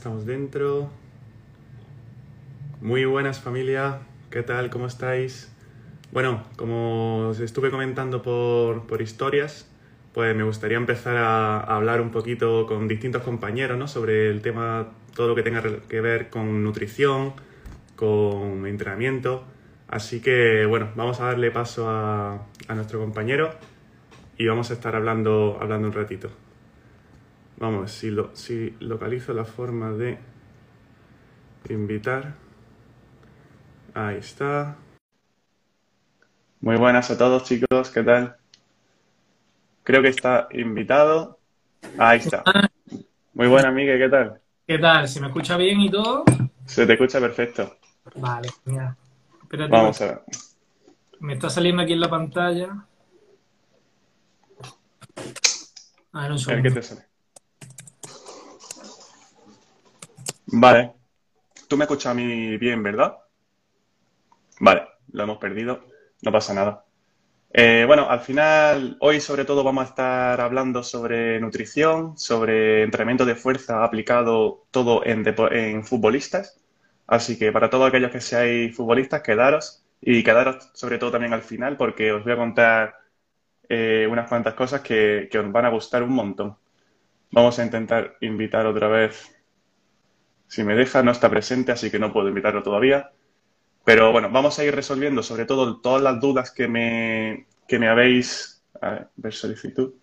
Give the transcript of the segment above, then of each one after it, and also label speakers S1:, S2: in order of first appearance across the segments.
S1: Estamos dentro. Muy buenas familia, ¿qué tal? ¿Cómo estáis? Bueno, como os estuve comentando por, por historias, pues me gustaría empezar a, a, hablar un poquito con distintos compañeros ¿no? sobre el tema, todo lo que tenga que ver con nutrición, con entrenamiento. Así que bueno, vamos a darle paso a, a nuestro compañero y vamos a estar hablando, hablando un ratito. Vamos, si, lo, si localizo la forma de invitar. Ahí está. Muy buenas a todos chicos, ¿qué tal? Creo que está invitado. Ahí está. Muy buena, Miguel, ¿qué tal?
S2: ¿Qué tal? ¿Se me escucha bien y todo?
S1: Se te escucha perfecto.
S2: Vale, mira. Espérate,
S1: Vamos a ver.
S2: Me está saliendo aquí en la pantalla. A ver, un
S1: A ver qué te sale. Vale. Tú me escuchas a mí bien, ¿verdad? Vale, lo hemos perdido. No pasa nada. Eh, bueno, al final, hoy sobre todo vamos a estar hablando sobre nutrición, sobre entrenamiento de fuerza aplicado todo en, en futbolistas. Así que para todos aquellos que seáis futbolistas, quedaros y quedaros sobre todo también al final porque os voy a contar eh, unas cuantas cosas que, que os van a gustar un montón. Vamos a intentar invitar otra vez. Si me deja, no está presente, así que no puedo invitarlo todavía. Pero bueno, vamos a ir resolviendo sobre todo todas las dudas que me, que me habéis... A ver, ver solicitud.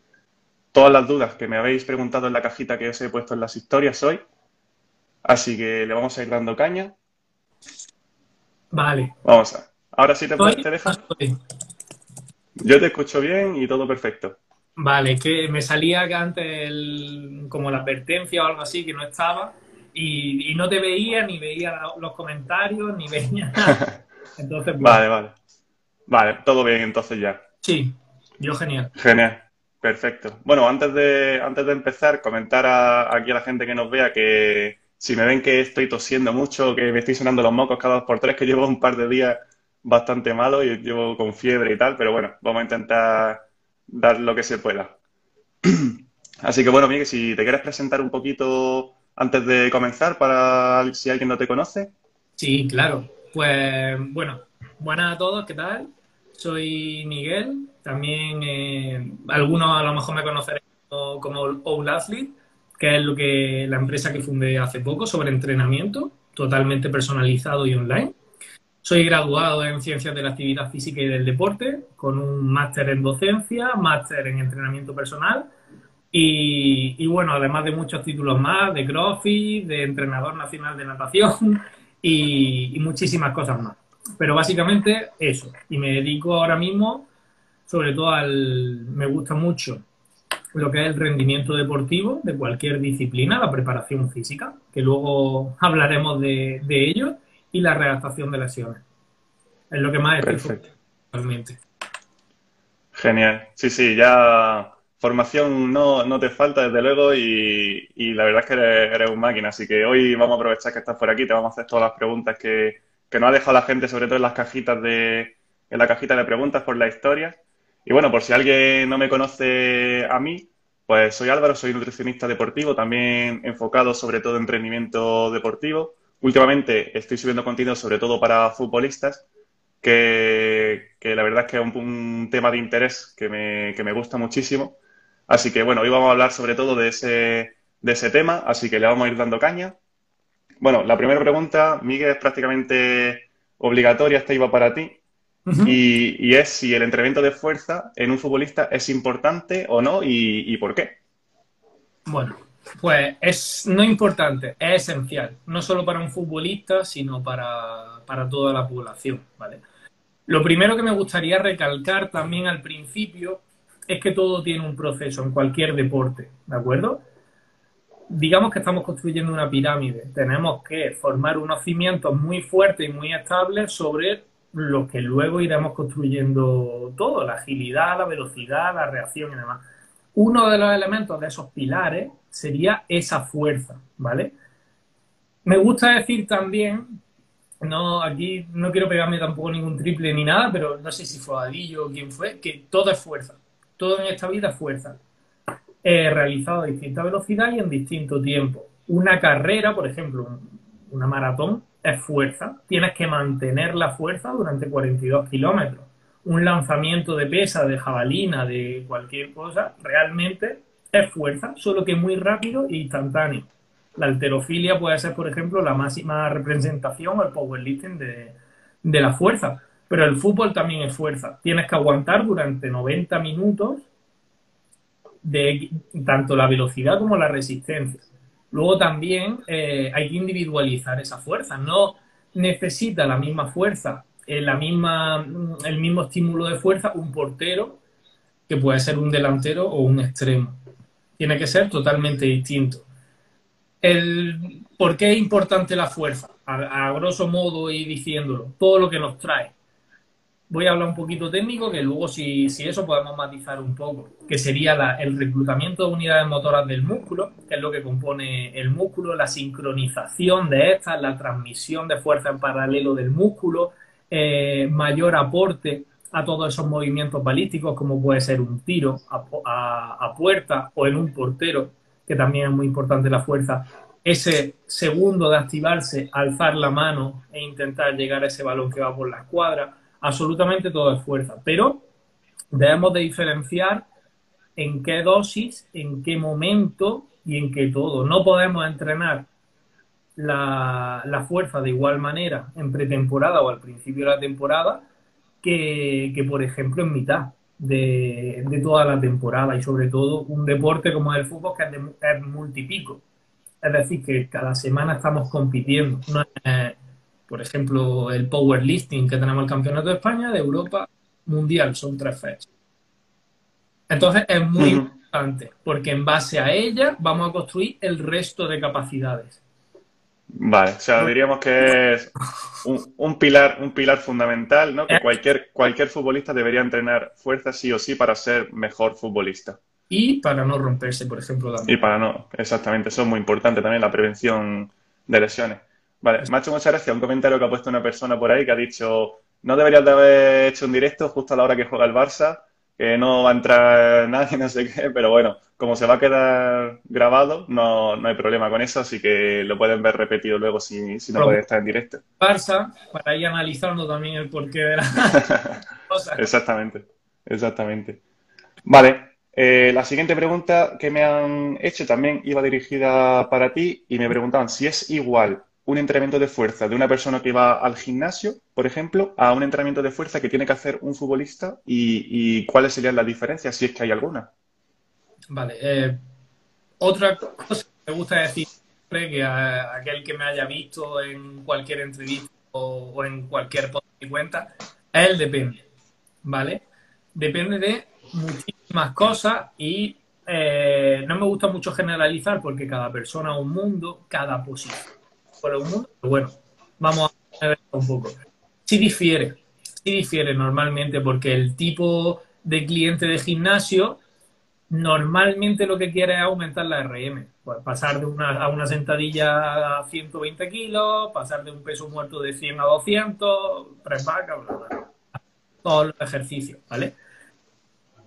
S1: Todas las dudas que me habéis preguntado en la cajita que os he puesto en las historias hoy. Así que le vamos a ir dando caña.
S2: Vale.
S1: Vamos a... Ahora sí te,
S2: Estoy-
S1: te. Yo te escucho bien y todo perfecto.
S2: Vale, es que me salía que antes el- como la advertencia o algo así, que no estaba, y, y no te veía, ni veía los comentarios, ni veía nada. Entonces, bueno,
S1: Vale, vale. Vale, todo bien entonces ya.
S2: sí, yo genial.
S1: Genial, perfecto. Bueno, antes de, antes de empezar, comentar a- aquí a la gente que nos vea que si me ven que estoy tosiendo mucho, que me estoy sonando los mocos cada dos por tres, que llevo un par de días bastante malo y llevo con fiebre y tal, pero bueno, vamos a intentar dar lo que se pueda. Así que bueno, Miguel, si te quieres presentar un poquito antes de comenzar, para si alguien no te conoce.
S2: Sí, claro. Pues bueno, buenas a todos, ¿qué tal? Soy Miguel, también eh, algunos a lo mejor me conocerán como como Athlete, que es lo que la empresa que fundé hace poco sobre entrenamiento, totalmente personalizado y online. Soy graduado en Ciencias de la Actividad Física y del Deporte, con un máster en docencia, máster en entrenamiento personal y, y bueno, además de muchos títulos más, de CrossFit, de entrenador nacional de natación y, y muchísimas cosas más. Pero básicamente eso. Y me dedico ahora mismo, sobre todo al... Me gusta mucho lo que es el rendimiento deportivo de cualquier disciplina, la preparación física, que luego hablaremos de, de ello, y la readaptación de lesiones. Es lo que más estoy
S1: Perfecto.
S2: actualmente.
S1: Genial. Sí, sí, ya formación no, no te falta, desde luego, y, y la verdad es que eres, un máquina. Así que hoy vamos a aprovechar que estás por aquí, te vamos a hacer todas las preguntas que, que nos ha dejado la gente, sobre todo en las cajitas de, en la cajita de preguntas por la historia. Y bueno, por si alguien no me conoce a mí, pues soy Álvaro, soy nutricionista deportivo, también enfocado sobre todo en rendimiento deportivo. Últimamente estoy subiendo contenido sobre todo para futbolistas que, que la verdad es que es un, un tema de interés que me, que me gusta muchísimo. Así que bueno, hoy vamos a hablar sobre todo de ese, de ese tema, así que le vamos a ir dando caña. Bueno, la primera pregunta, Miguel, es prácticamente obligatoria, esta iba para ti, y es si el entrenamiento de fuerza en un futbolista es importante o no y, y por qué.
S2: Bueno, pues es no importante, es esencial, no solo para un futbolista, sino para, para toda la población, ¿vale? Lo primero que me gustaría recalcar también al principio es que todo tiene un proceso en cualquier deporte, ¿de acuerdo? Digamos que estamos construyendo una pirámide, tenemos que formar unos cimientos muy fuertes y muy estables sobre los que luego iremos construyendo todo, la agilidad, la velocidad, la reacción y demás uno de los elementos de esos pilares sería esa fuerza, ¿vale? Me gusta decir también, no, aquí no quiero pegarme tampoco ningún triple ni nada, pero no sé si fue Adillo o quién fue, que todo es fuerza, todo en esta vida es fuerza, eh, realizado a distinta velocidad y en distinto tiempo. Una carrera, por ejemplo, una maratón, es fuerza. Tienes que mantener la fuerza durante 42 kilómetros. Un lanzamiento de pesa, de jabalina, de cualquier cosa, realmente es fuerza, solo que muy rápido e instantáneo. La alterofilia puede ser, por ejemplo, la máxima representación o el powerlifting de, de la fuerza. Pero el fútbol también es fuerza. Tienes que aguantar durante 90 minutos de tanto la velocidad como la resistencia. Luego también eh, hay que individualizar esa fuerza. No necesita la misma fuerza, eh, la misma, el mismo estímulo de fuerza un portero que puede ser un delantero o un extremo. Tiene que ser totalmente distinto. El, ¿Por qué es importante la fuerza? a grosso modo y diciéndolo, todo lo que nos trae voy a hablar un poquito técnico, que luego si, si eso podemos matizar un poco, que sería el reclutamiento de unidades motoras del músculo, que es lo que compone el músculo, la sincronización de estas, la transmisión de fuerza en paralelo del músculo, eh, mayor aporte a todos esos movimientos balísticos, como puede ser un tiro a, puerta o en un portero, que también es muy importante la fuerza, ese segundo de activarse, alzar la mano e intentar llegar a ese balón que va por la escuadra absolutamente todo es fuerza, pero debemos de diferenciar en qué dosis, en qué momento y en qué todo. No podemos entrenar la, fuerza de igual manera en pretemporada o al principio de la temporada que, por ejemplo, en mitad de, toda la temporada y sobre todo un deporte como el fútbol que es, multipico. Es decir, que cada semana estamos compitiendo. No es, por ejemplo, el powerlifting que tenemos el Campeonato de España, de Europa, Mundial, son tres fechas. Entonces es muy importante, porque en base a ella vamos a construir el resto de capacidades.
S1: Vale, o sea, diríamos que es un, pilar, un pilar fundamental, ¿no? Que eh. cualquier, cualquier futbolista debería entrenar fuerza sí o sí para ser mejor futbolista.
S2: Y para no romperse, por ejemplo.
S1: Y para no, exactamente, eso es muy importante también, la prevención de lesiones. Vale, me ha hecho mucha gracia un comentario que ha puesto una persona por ahí que ha dicho, no deberías de haber hecho un directo justo a la hora que juega el Barça, que no va a entrar nadie, no sé qué, pero bueno, como se va a quedar grabado, no, no hay problema con eso, así que lo pueden ver repetido luego si, si no puede estar en directo.
S2: Barça, para ir analizando también el porqué de la
S1: cosa. Exactamente, exactamente. Vale, eh, la siguiente pregunta que me han hecho también iba dirigida para ti y me preguntaban si es igual un entrenamiento de fuerza de una persona que va al gimnasio, por ejemplo, a un entrenamiento de fuerza que tiene que hacer un futbolista y, cuáles serían las diferencias, si es que hay alguna.
S2: Vale. Eh, otra cosa que me gusta decir que a, aquel que me haya visto en cualquier entrevista o, en cualquier cuenta, es el depende. ¿Vale? Depende de muchísimas cosas y eh, no me gusta mucho generalizar porque cada persona un mundo, cada posición por un mundo, pero bueno, vamos a ver un poco. Sí difiere, sí difiere normalmente porque el tipo de cliente de gimnasio normalmente lo que quiere es aumentar la RM. Pues pasar de una, a una sentadilla a 120 kilos, pasar de un peso muerto de 100 a 200, tres vacas, bla, bla, Todos los ejercicios, ¿vale?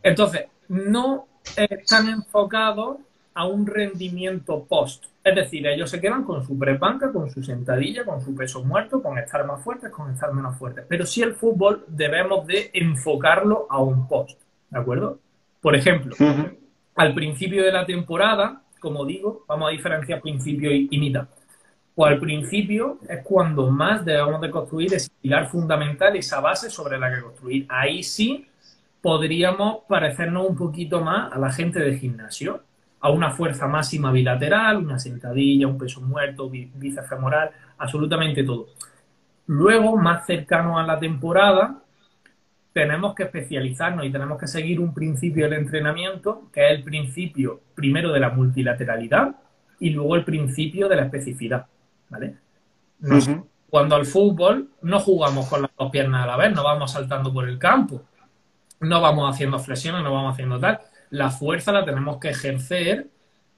S2: Entonces, no están enfocados a un rendimiento post. Es decir, ellos se quedan con su prepanca, con su sentadilla, con su peso muerto, con estar más fuertes, con estar menos fuertes. Pero si el fútbol debemos de enfocarlo a un post, ¿de acuerdo? Por ejemplo, al principio de la temporada, como digo, vamos a diferenciar principio y, mitad. O al principio es cuando más debemos de construir ese pilar fundamental, esa base sobre la que construir. Ahí sí podríamos parecernos un poquito más a la gente de gimnasio a una fuerza máxima bilateral, una sentadilla, un peso muerto, bíceps femoral, absolutamente todo. Luego, más cercano a la temporada, tenemos que especializarnos y tenemos que seguir un principio del entrenamiento, que es el principio primero de la multilateralidad y luego el principio de la especificidad. ¿vale? Cuando al fútbol no jugamos con las dos piernas a la vez, no vamos saltando por el campo, no vamos haciendo flexiones, no vamos haciendo tal la fuerza la tenemos que ejercer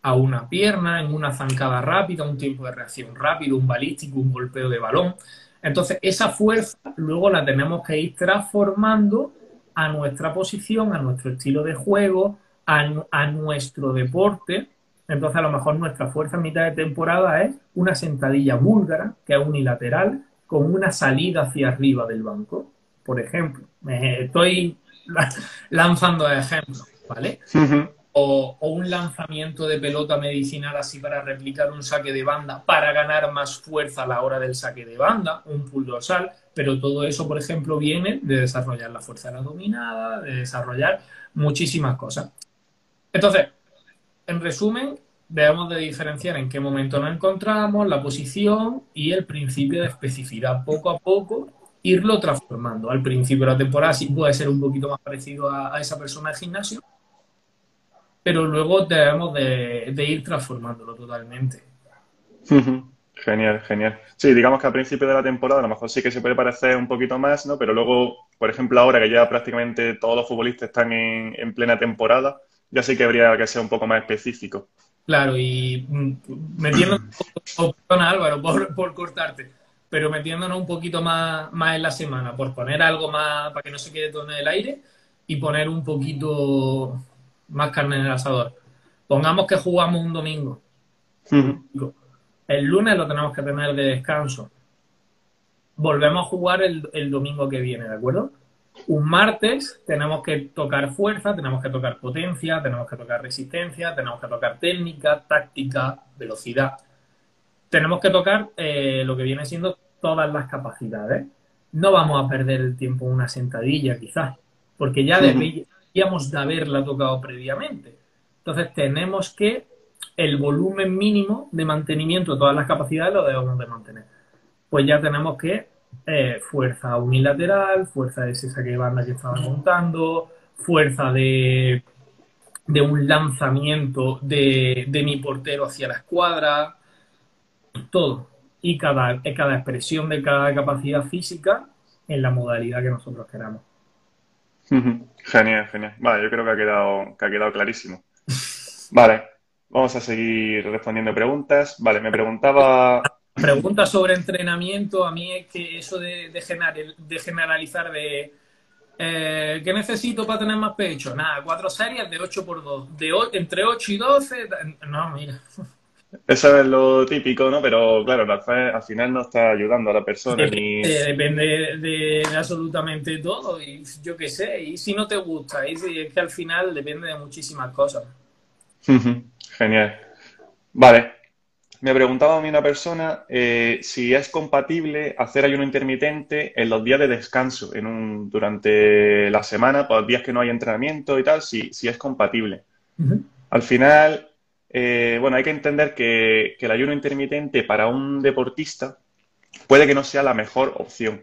S2: a una pierna, en una zancada rápida, un tiempo de reacción rápido, un balístico, un golpeo de balón. Entonces, esa fuerza luego la tenemos que ir transformando a nuestra posición, a nuestro estilo de juego, a, nuestro deporte. Entonces, a lo mejor nuestra fuerza en mitad de temporada es una sentadilla búlgara, que es unilateral, con una salida hacia arriba del banco. Por ejemplo, estoy lanzando ejemplos, ¿vale? o, un lanzamiento de pelota medicinal así para replicar un saque de banda, para ganar más fuerza a la hora del saque de banda, un pull dorsal, pero todo eso, por ejemplo, viene de desarrollar la fuerza de la dominada, de desarrollar muchísimas cosas. Entonces, en resumen, debemos de diferenciar en qué momento nos encontramos, la posición y el principio de especificidad. Poco a poco irlo transformando. Al principio de la temporada sí puede ser un poquito más parecido a, esa persona de gimnasio, pero luego debemos de, ir transformándolo totalmente.
S1: Genial, genial. Sí, digamos que al principio de la temporada a lo mejor sí que se puede parecer un poquito más, ¿no? Pero luego, por ejemplo, ahora que ya prácticamente todos los futbolistas están en, plena temporada, ya sí que habría que ser un poco más específico.
S2: Claro, y mm, metiéndonos, perdona Álvaro, por, por, cortarte, pero metiéndonos un poquito más, más en la semana, por poner algo más para que no se quede todo en el aire y poner un poquito más carne en el asador. Pongamos que jugamos un domingo. El lunes lo tenemos que tener de descanso. Volvemos a jugar el, el domingo que viene, ¿de acuerdo? Un martes tenemos que tocar fuerza, tenemos que tocar potencia, tenemos que tocar resistencia, tenemos que tocar técnica, táctica, velocidad. Tenemos que tocar eh, lo que viene siendo todas las capacidades. No vamos a perder el tiempo en una sentadilla, quizás, porque ya deberíamos de haberla tocado previamente. Entonces tenemos que el volumen mínimo de mantenimiento de todas las capacidades lo debemos de mantener. Pues ya tenemos que eh, fuerza unilateral, fuerza de ese saque de banda que estaba contando, fuerza de, de un lanzamiento de, mi portero hacia la escuadra, todo. Y cada, cada expresión de cada capacidad física en la modalidad que nosotros queramos.
S1: Genial, genial. Vale, yo creo que ha quedado, que ha quedado clarísimo. Vale, vamos a seguir respondiendo preguntas. Vale, me preguntaba
S2: Pregunta sobre entrenamiento, a mí es que eso de, de, generalizar de eh, ¿qué necesito para tener más pecho? Nada, cuatro series de 8 por 2 de entre 8 y 12, no, mira.
S1: Eso es lo típico, ¿no? Pero claro, al final no está ayudando a la persona.
S2: Depende, de, absolutamente todo, y yo qué sé, y si no te gusta, y es que al final depende de muchísimas cosas.
S1: Genial. Vale, me preguntaba a mí una persona eh, si es compatible hacer ayuno intermitente en los días de descanso, en un, durante la semana, por los días que no hay entrenamiento y tal, si, si es compatible. Al final, eh, bueno, hay que entender que, el ayuno intermitente para un deportista puede que no sea la mejor opción.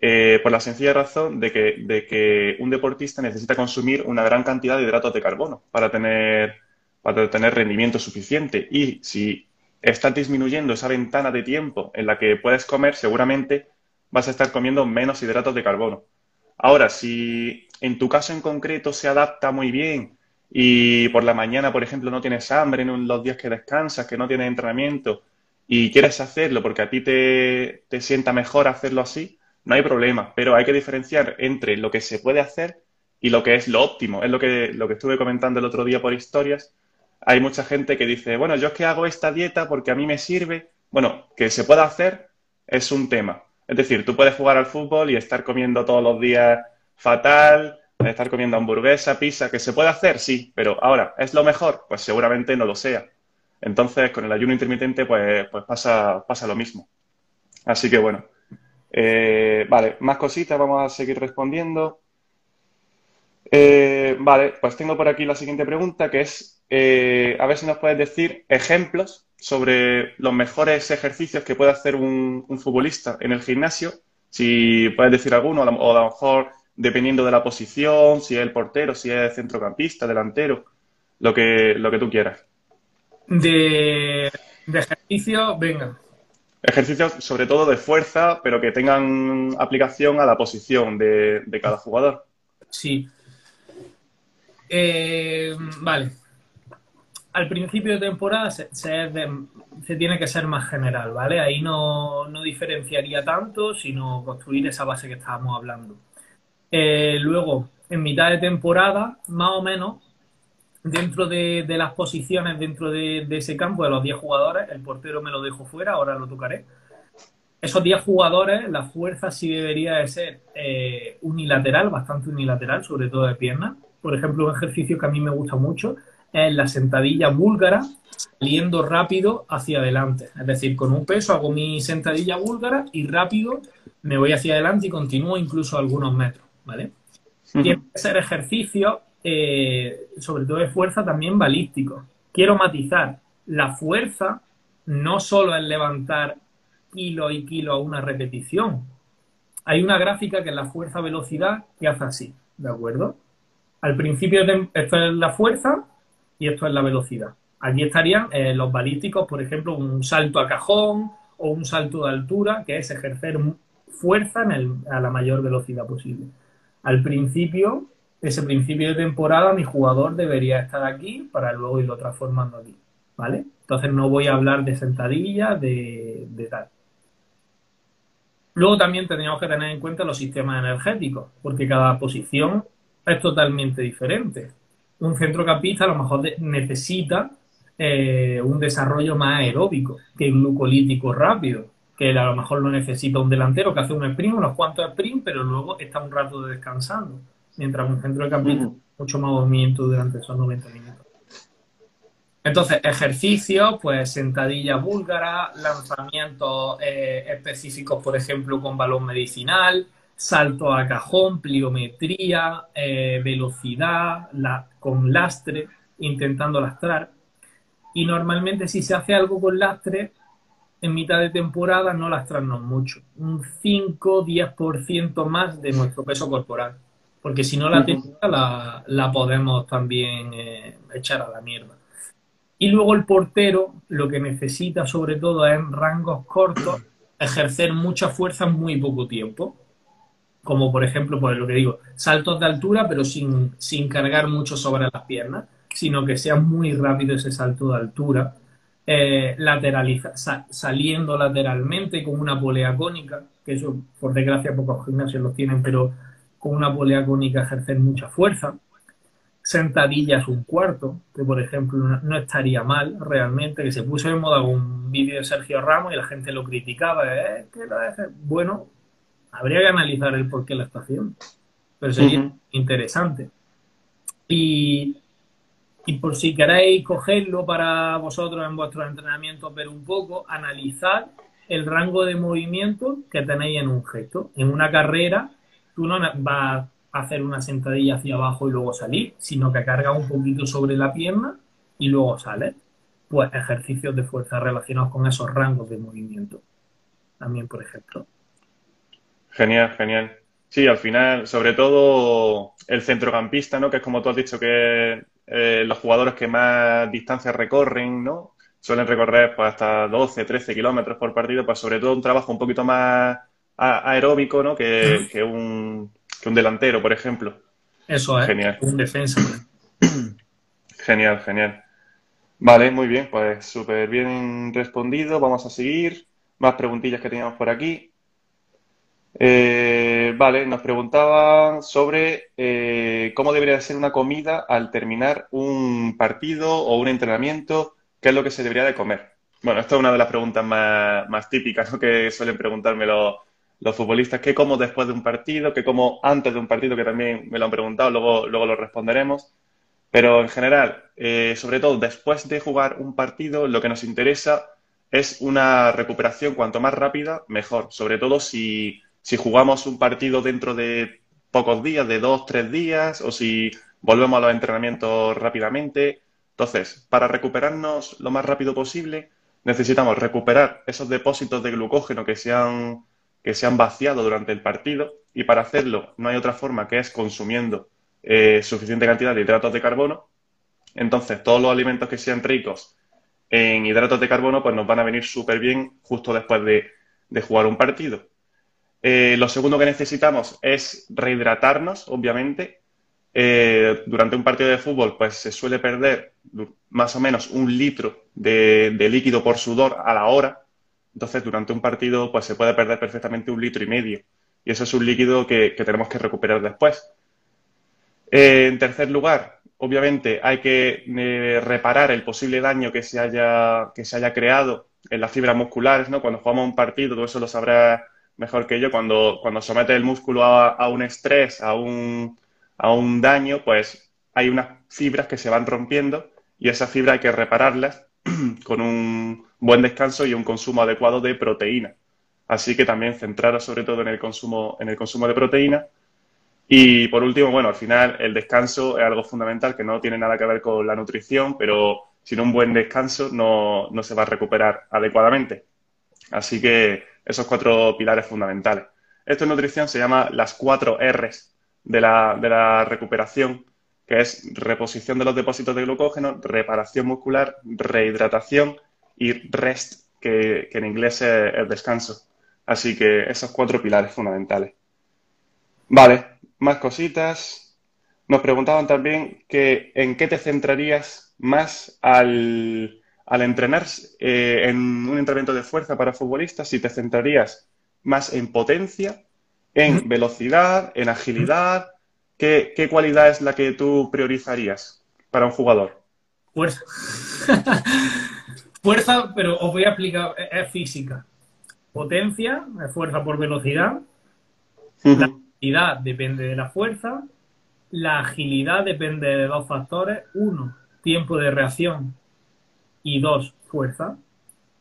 S1: Eh, por la sencilla razón de que, de que un deportista necesita consumir una gran cantidad de hidratos de carbono para tener, para tener rendimiento suficiente. Y si estás disminuyendo esa ventana de tiempo en la que puedes comer, seguramente vas a estar comiendo menos hidratos de carbono. Ahora, si en tu caso en concreto se adapta muy bien y por la mañana, por ejemplo, no tienes hambre en los días que descansas, que no tienes entrenamiento y quieres hacerlo porque a ti te, te sienta mejor hacerlo así, no hay problema. Pero hay que diferenciar entre lo que se puede hacer y lo que es lo óptimo. Es lo que, lo que estuve comentando el otro día por historias, hay mucha gente que dice, bueno, yo es que hago esta dieta porque a mí me sirve. Bueno, que se pueda hacer es un tema. Es decir, tú puedes jugar al fútbol y estar comiendo todos los días fatal, estar comiendo hamburguesa, pizza, que se puede hacer, sí, pero ahora, ¿es lo mejor? Pues seguramente no lo sea. Entonces, con el ayuno intermitente, pues, pues pasa, pasa lo mismo. Así que bueno. Eh, vale, más cositas, vamos a seguir respondiendo. Eh, vale, pues tengo por aquí la siguiente pregunta, que es eh, a ver si nos puedes decir ejemplos sobre los mejores ejercicios que puede hacer un, futbolista en el gimnasio. Si puedes decir alguno, o a lo mejor dependiendo de la posición, si es el portero, si es centrocampista, delantero, lo que, lo que tú quieras.
S2: De, de ejercicio, venga.
S1: Ejercicios sobre todo de fuerza, pero que tengan aplicación a la posición de, cada jugador.
S2: Sí. Eh, vale al principio de temporada se, tiene que ser más general, ¿vale? Ahí no, diferenciaría tanto, sino construir esa base que estábamos hablando. Eh, luego, en mitad de temporada, más o menos, dentro de, las posiciones, dentro de, ese campo, de los 10 jugadores, el portero me lo dejo fuera, ahora lo tocaré. Esos 10 jugadores, la fuerza sí debería de ser eh, unilateral, bastante unilateral, sobre todo de piernas. Por ejemplo, un ejercicio que a mí me gusta mucho es la sentadilla búlgara saliendo rápido hacia adelante. Es decir, con un peso hago mi sentadilla búlgara y rápido me voy hacia adelante y continúo incluso algunos metros, ¿vale? Tiene que ser ejercicio, eh, sobre todo de fuerza, también balístico. Quiero matizar, la fuerza no solo es levantar kilo y kilo a una repetición. Hay una gráfica que es la fuerza-velocidad que hace así, ¿de acuerdo? Al principio esto es la fuerza y esto es la velocidad. Aquí estarían eh, los balísticos, por ejemplo, un salto a cajón o un salto de altura, que es ejercer fuerza a la mayor velocidad posible. Al principio, ese principio de temporada, mi jugador debería estar aquí para luego irlo transformando aquí, ¿vale? Entonces no voy a hablar de sentadilla, de, tal. Luego también tendríamos que tener en cuenta los sistemas energéticos, porque cada posición es totalmente diferente. Un centrocampista a lo mejor necesita eh, un desarrollo más aeróbico que glucolítico rápido, que a lo mejor lo necesita un delantero que hace un sprint, unos cuantos sprint, pero luego está un rato descansando, mientras un centrocampista mucho más movimiento durante esos 90 minutos. Entonces, ejercicios, pues sentadilla búlgara, lanzamientos eh, específicos, por ejemplo, con balón medicinal, salto a cajón, pliometría, eh, velocidad, la, con lastre, intentando lastrar. Y normalmente si se hace algo con lastre, en mitad de temporada no lastrarnos mucho. Un 5-10% más de nuestro peso corporal. Porque si no la técnica la, podemos también eh, echar a la mierda. Y luego el portero lo que necesita sobre todo es en rangos cortos ejercer mucha fuerza en muy poco tiempo. Como por ejemplo, por lo que digo, saltos de altura pero sin, sin cargar mucho sobre las piernas, sino que sea muy rápido ese salto de altura. Eh, lateraliza, saliendo lateralmente con una polea cónica, que eso por desgracia pocos gimnasios lo tienen, pero con una polea cónica ejercer mucha fuerza sentadillas un cuarto, que por ejemplo no, estaría mal realmente, que se puso en moda un vídeo de Sergio Ramos y la gente lo criticaba, ¿eh? bueno, habría que analizar el por qué la está haciendo, pero sería interesante. Y, y por si queréis cogerlo para vosotros en vuestros entrenamientos, ver un poco, analizar el rango de movimiento que tenéis en un gesto. En una carrera, tú no vas hacer una sentadilla hacia abajo y luego salir, sino que carga un poquito sobre la pierna y luego sale. Pues ejercicios de fuerza relacionados con esos rangos de movimiento. También, por ejemplo.
S1: Genial, genial. Sí, al final, sobre todo el centrocampista, ¿no? Que es como tú has dicho que eh, los jugadores que más distancias recorren, ¿no? Suelen recorrer pues, hasta 12, 13 kilómetros por partido, pues sobre todo un trabajo un poquito más aeróbico, ¿no? que un un delantero, por ejemplo.
S2: Eso es. Genial. Un defensa.
S1: Genial, genial. Vale, muy bien, pues súper bien respondido. Vamos a seguir. Más preguntillas que teníamos por aquí. Eh, vale, nos preguntaban sobre eh, cómo debería ser una comida al terminar un partido o un entrenamiento, qué es lo que se debería de comer. Bueno, esta es una de las preguntas más, más típicas ¿no? que suelen preguntarme los, futbolistas, qué como después de un partido, qué como antes de un partido, que también me lo han preguntado, luego, luego lo responderemos. Pero en general, eh, sobre todo después de jugar un partido, lo que nos interesa es una recuperación cuanto más rápida, mejor. Sobre todo si, si jugamos un partido dentro de pocos días, de dos, tres días, o si volvemos a los entrenamientos rápidamente. Entonces, para recuperarnos lo más rápido posible, necesitamos recuperar esos depósitos de glucógeno que se han que se han vaciado durante el partido y para hacerlo no hay otra forma que es consumiendo eh, suficiente cantidad de hidratos de carbono. Entonces, todos los alimentos que sean ricos en hidratos de carbono pues nos van a venir súper bien justo después de, jugar un partido. Eh, lo segundo que necesitamos es rehidratarnos, obviamente. Eh, durante un partido de fútbol, pues se suele perder más o menos un litro de líquido por sudor a la hora. Entonces, durante un partido, pues se puede perder perfectamente un litro y medio. Y eso es un líquido que, tenemos que recuperar después. Eh, en tercer lugar, obviamente hay que reparar el posible daño que se haya, que se haya creado en las fibras musculares, ¿no? Cuando jugamos un partido, todo eso lo sabrás mejor que yo, cuando, cuando somete el músculo a, un estrés, a un, a un daño, pues hay unas fibras que se van rompiendo y esas fibras hay que repararlas con un buen descanso y un consumo adecuado de proteína. Así que también centraros sobre todo en el consumo, en el consumo de proteína. Y por último, bueno, al final el descanso es algo fundamental que no tiene nada que ver con la nutrición, pero sin un buen descanso no, no se va a recuperar adecuadamente. Así que esos cuatro pilares fundamentales. Esto en nutrición se llama las cuatro R's de la, de la recuperación, que es reposición de los depósitos de glucógeno, reparación muscular, rehidratación y rest, que, en inglés es el descanso. Así que esos cuatro pilares fundamentales. Vale, más cositas. Nos preguntaban también que en qué te centrarías más al, al entrenar eh, en un entrenamiento de fuerza para futbolistas, si te centrarías más en potencia, en velocidad, en agilidad, ¿qué, ¿qué, cualidad es la que tú priorizarías para un jugador?
S2: Fuerza. fuerza, pero os voy a explicar, es física. Potencia, es fuerza por velocidad. La velocidad depende de la fuerza. La agilidad depende de dos factores. Uno, tiempo de reacción y dos, fuerza.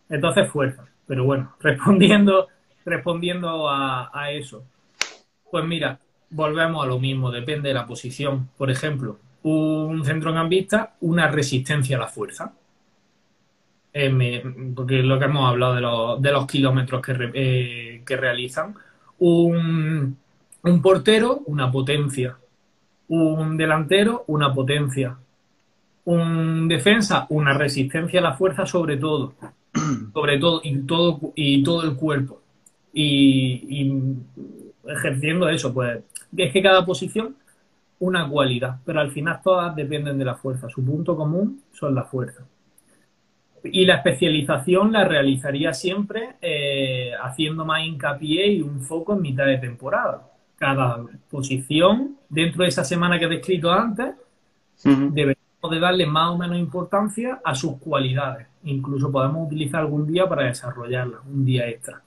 S2: Entonces, fuerza. Pero bueno, respondiendo, respondiendo a, eso. Pues mira, volvemos a lo mismo, depende de la posición. Por ejemplo, un centrocampista, una resistencia a la fuerza. Eh, porque lo que hemos hablado de los, kilómetros que, eh, realizan. Un portero, una potencia. Un delantero, una potencia un defensa, una resistencia a la fuerza sobre todo, sobre todo y todo y todo el cuerpo y, ejerciendo eso, pues es que cada posición una cualidad, pero al final todas dependen de la fuerza. Su punto común son la fuerza. Y la especialización la realizaría siempre eh, haciendo más hincapié y un foco en mitad de temporada. Cada posición, dentro de esa semana que he descrito antes, debe de darle más o menos importancia a sus cualidades. Incluso podemos utilizar algún día para desarrollarlas, un día extra.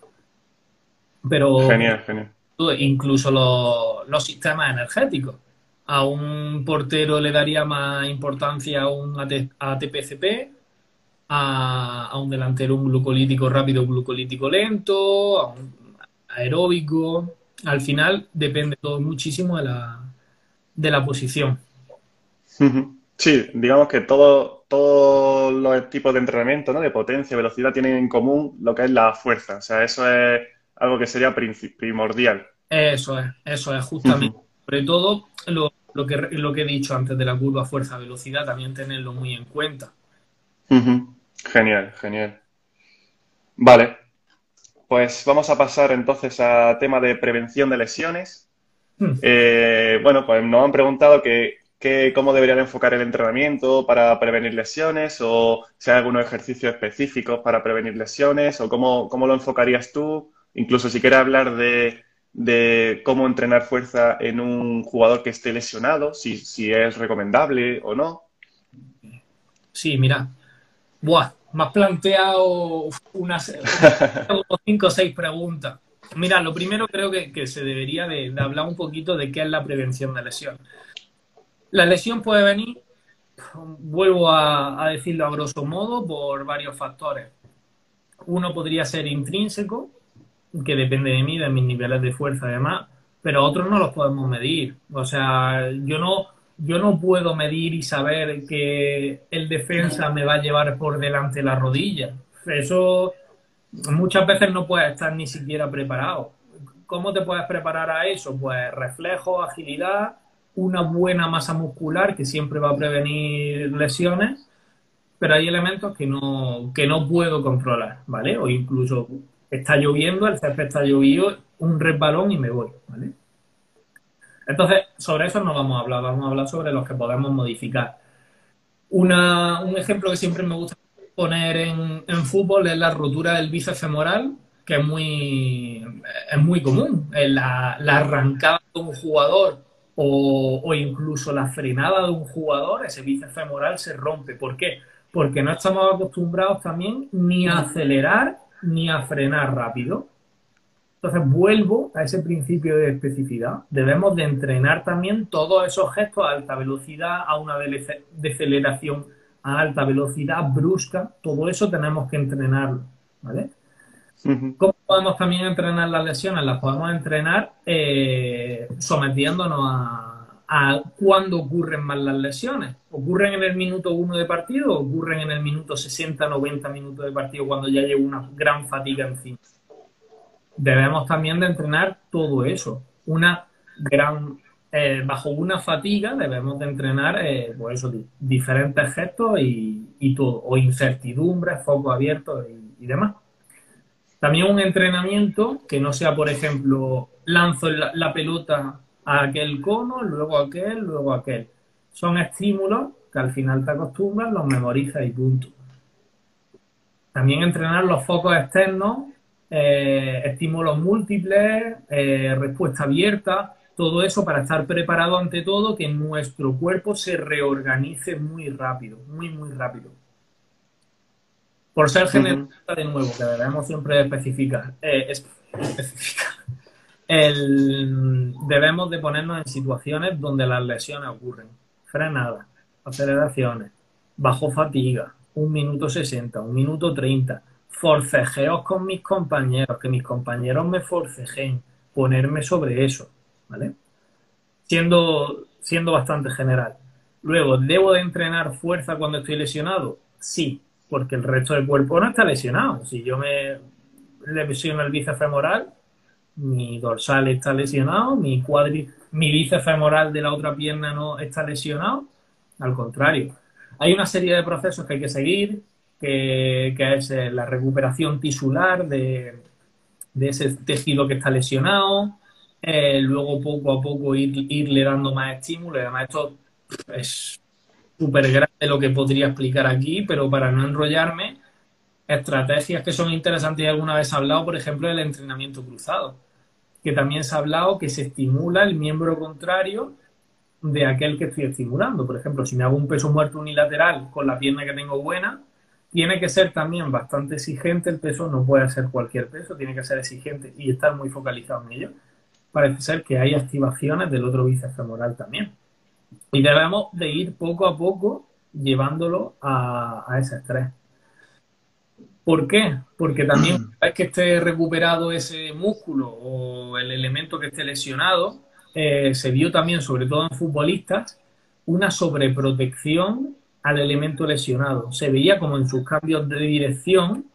S2: Pero
S1: genial, genial.
S2: incluso los, sistemas energéticos. A un portero le daría más importancia a un ATPCP, a, a un delantero un glucolítico rápido, un glucolítico lento, a un aeróbico. Al final depende todo muchísimo de la, de la posición.
S1: Sí, digamos que todos los tipos de entrenamiento, ¿no? De potencia, velocidad, tienen en común lo que es la fuerza. O sea, eso es algo que sería primordial.
S2: Eso es, eso es justamente. Sobre todo lo, que, lo que he dicho antes de la curva fuerza-velocidad, también tenerlo muy en cuenta.
S1: Genial, genial. Vale, pues vamos a pasar entonces a tema de prevención de lesiones. Hmm. Eh, bueno, pues nos han preguntado que cómo deberían enfocar el entrenamiento para prevenir lesiones o si hay algunos ejercicios específicos para prevenir lesiones o cómo, lo enfocarías tú, incluso si quieres hablar de, cómo entrenar fuerza en un jugador que esté lesionado, si, si es recomendable o no.
S2: Sí, mira, Buah, me has planteado unas cinco o seis preguntas. Mira, lo primero creo que, se debería de, de, hablar un poquito de qué es la prevención de lesiones. La lesión puede venir, vuelvo a, decirlo a grosso modo, por varios factores. Uno podría ser intrínseco, que depende de mí, de mis niveles de fuerza además, pero otros no los podemos medir. O sea, yo no, yo no puedo medir y saber que el defensa me va a llevar por delante la rodilla. Eso muchas veces no puedes estar ni siquiera preparado. ¿Cómo te puedes preparar a eso? Pues reflejo, agilidad una buena masa muscular que siempre va a prevenir lesiones, pero hay elementos que no, que no puedo controlar, ¿vale? O incluso está lloviendo, el césped está llovido, un resbalón y me voy, ¿vale? Entonces, sobre eso no vamos a hablar, vamos a hablar sobre los que podemos modificar. Un ejemplo que siempre me gusta poner en, fútbol es la rotura del bíceps femoral, que es muy, es muy común. La, la arrancada de un jugador o, o incluso la frenada de un jugador, ese bíceps femoral se rompe. ¿Por qué? Porque no estamos acostumbrados también ni a acelerar ni a frenar rápido. Entonces vuelvo a ese principio de especificidad. Debemos de entrenar también todos esos gestos a alta velocidad, a una deceleración a alta velocidad brusca. Todo eso tenemos que entrenarlo. ¿vale? ¿Cómo podemos también entrenar las lesiones? Las podemos entrenar eh, sometiéndonos a, a cuándo ocurren más las lesiones. ¿Ocurren en el minuto 1 de partido o ocurren en el minuto 60, 90 minutos de partido cuando ya llevo una gran fatiga encima? debemos también de entrenar todo eso. Una gran, eh, bajo una fatiga debemos de entrenar eh, pues eso, diferentes gestos y, todo, o incertidumbre, foco abierto y, demás. También un entrenamiento que no sea, por ejemplo, lanzo la, pelota a aquel cono, luego aquel, luego aquel. Son estímulos que al final te acostumbras, los memorizas y punto. También entrenar los focos externos eh, estímulos múltiples, eh, respuesta abierta, todo eso para estar preparado ante todo que nuestro cuerpo se reorganice muy rápido, muy, muy rápido. Por ser generalista, de nuevo, que debemos siempre especificar, eh, especificar el, debemos de ponernos en situaciones donde las lesiones ocurren. Frenadas, aceleraciones, bajo fatiga, un minuto 60, un minuto 30 forcejeos con mis compañeros, que mis compañeros me forcejen, ponerme sobre eso, ¿vale? Siendo, siendo bastante general. Luego, ¿debo de entrenar fuerza cuando estoy lesionado? Sí, porque el resto del cuerpo no está lesionado. Si yo me lesiono el bíceps femoral, mi dorsal está lesionado, mi cuadri, mi bíceps femoral de la otra pierna no está lesionado. Al contrario, hay una serie de procesos que hay que seguir, que, es eh, la recuperación tisular de, ese tejido que está lesionado, eh, luego poco a poco ir, irle dando más estímulo. Además, esto es súper grande lo que podría explicar aquí, pero para no enrollarme, estrategias que son interesantes y alguna vez he hablado, por ejemplo, del entrenamiento cruzado, que también se ha hablado que se estimula el miembro contrario de aquel que estoy estimulando. Por ejemplo, si me hago un peso muerto unilateral con la pierna que tengo buena, tiene que ser también bastante exigente el peso, no puede ser cualquier peso, tiene que ser exigente y estar muy focalizado en ello. Parece ser que hay activaciones del otro bíceps femoral también. Y debemos de ir poco a poco llevándolo a, ese estrés. ¿Por qué? Porque también es que esté recuperado ese músculo o el elemento que esté lesionado, eh, se vio también, sobre todo en futbolistas, una sobreprotección al elemento lesionado. Se veía como en sus cambios de dirección,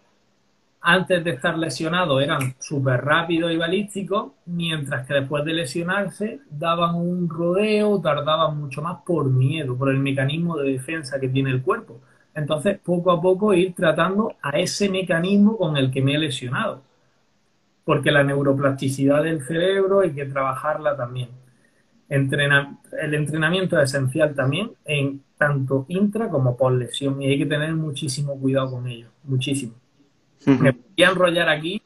S2: antes de estar lesionado eran súper rápidos y balísticos, mientras que después de lesionarse daban un rodeo, tardaban mucho más por miedo, por el mecanismo de defensa que tiene el cuerpo. Entonces, poco a poco ir tratando a ese mecanismo con el que me he lesionado. Porque la neuroplasticidad del cerebro hay que trabajarla también. el entrenamiento es esencial también en tanto intra como por lesión y hay que tener muchísimo cuidado con ello, muchísimo. Me voy a enrollar aquí,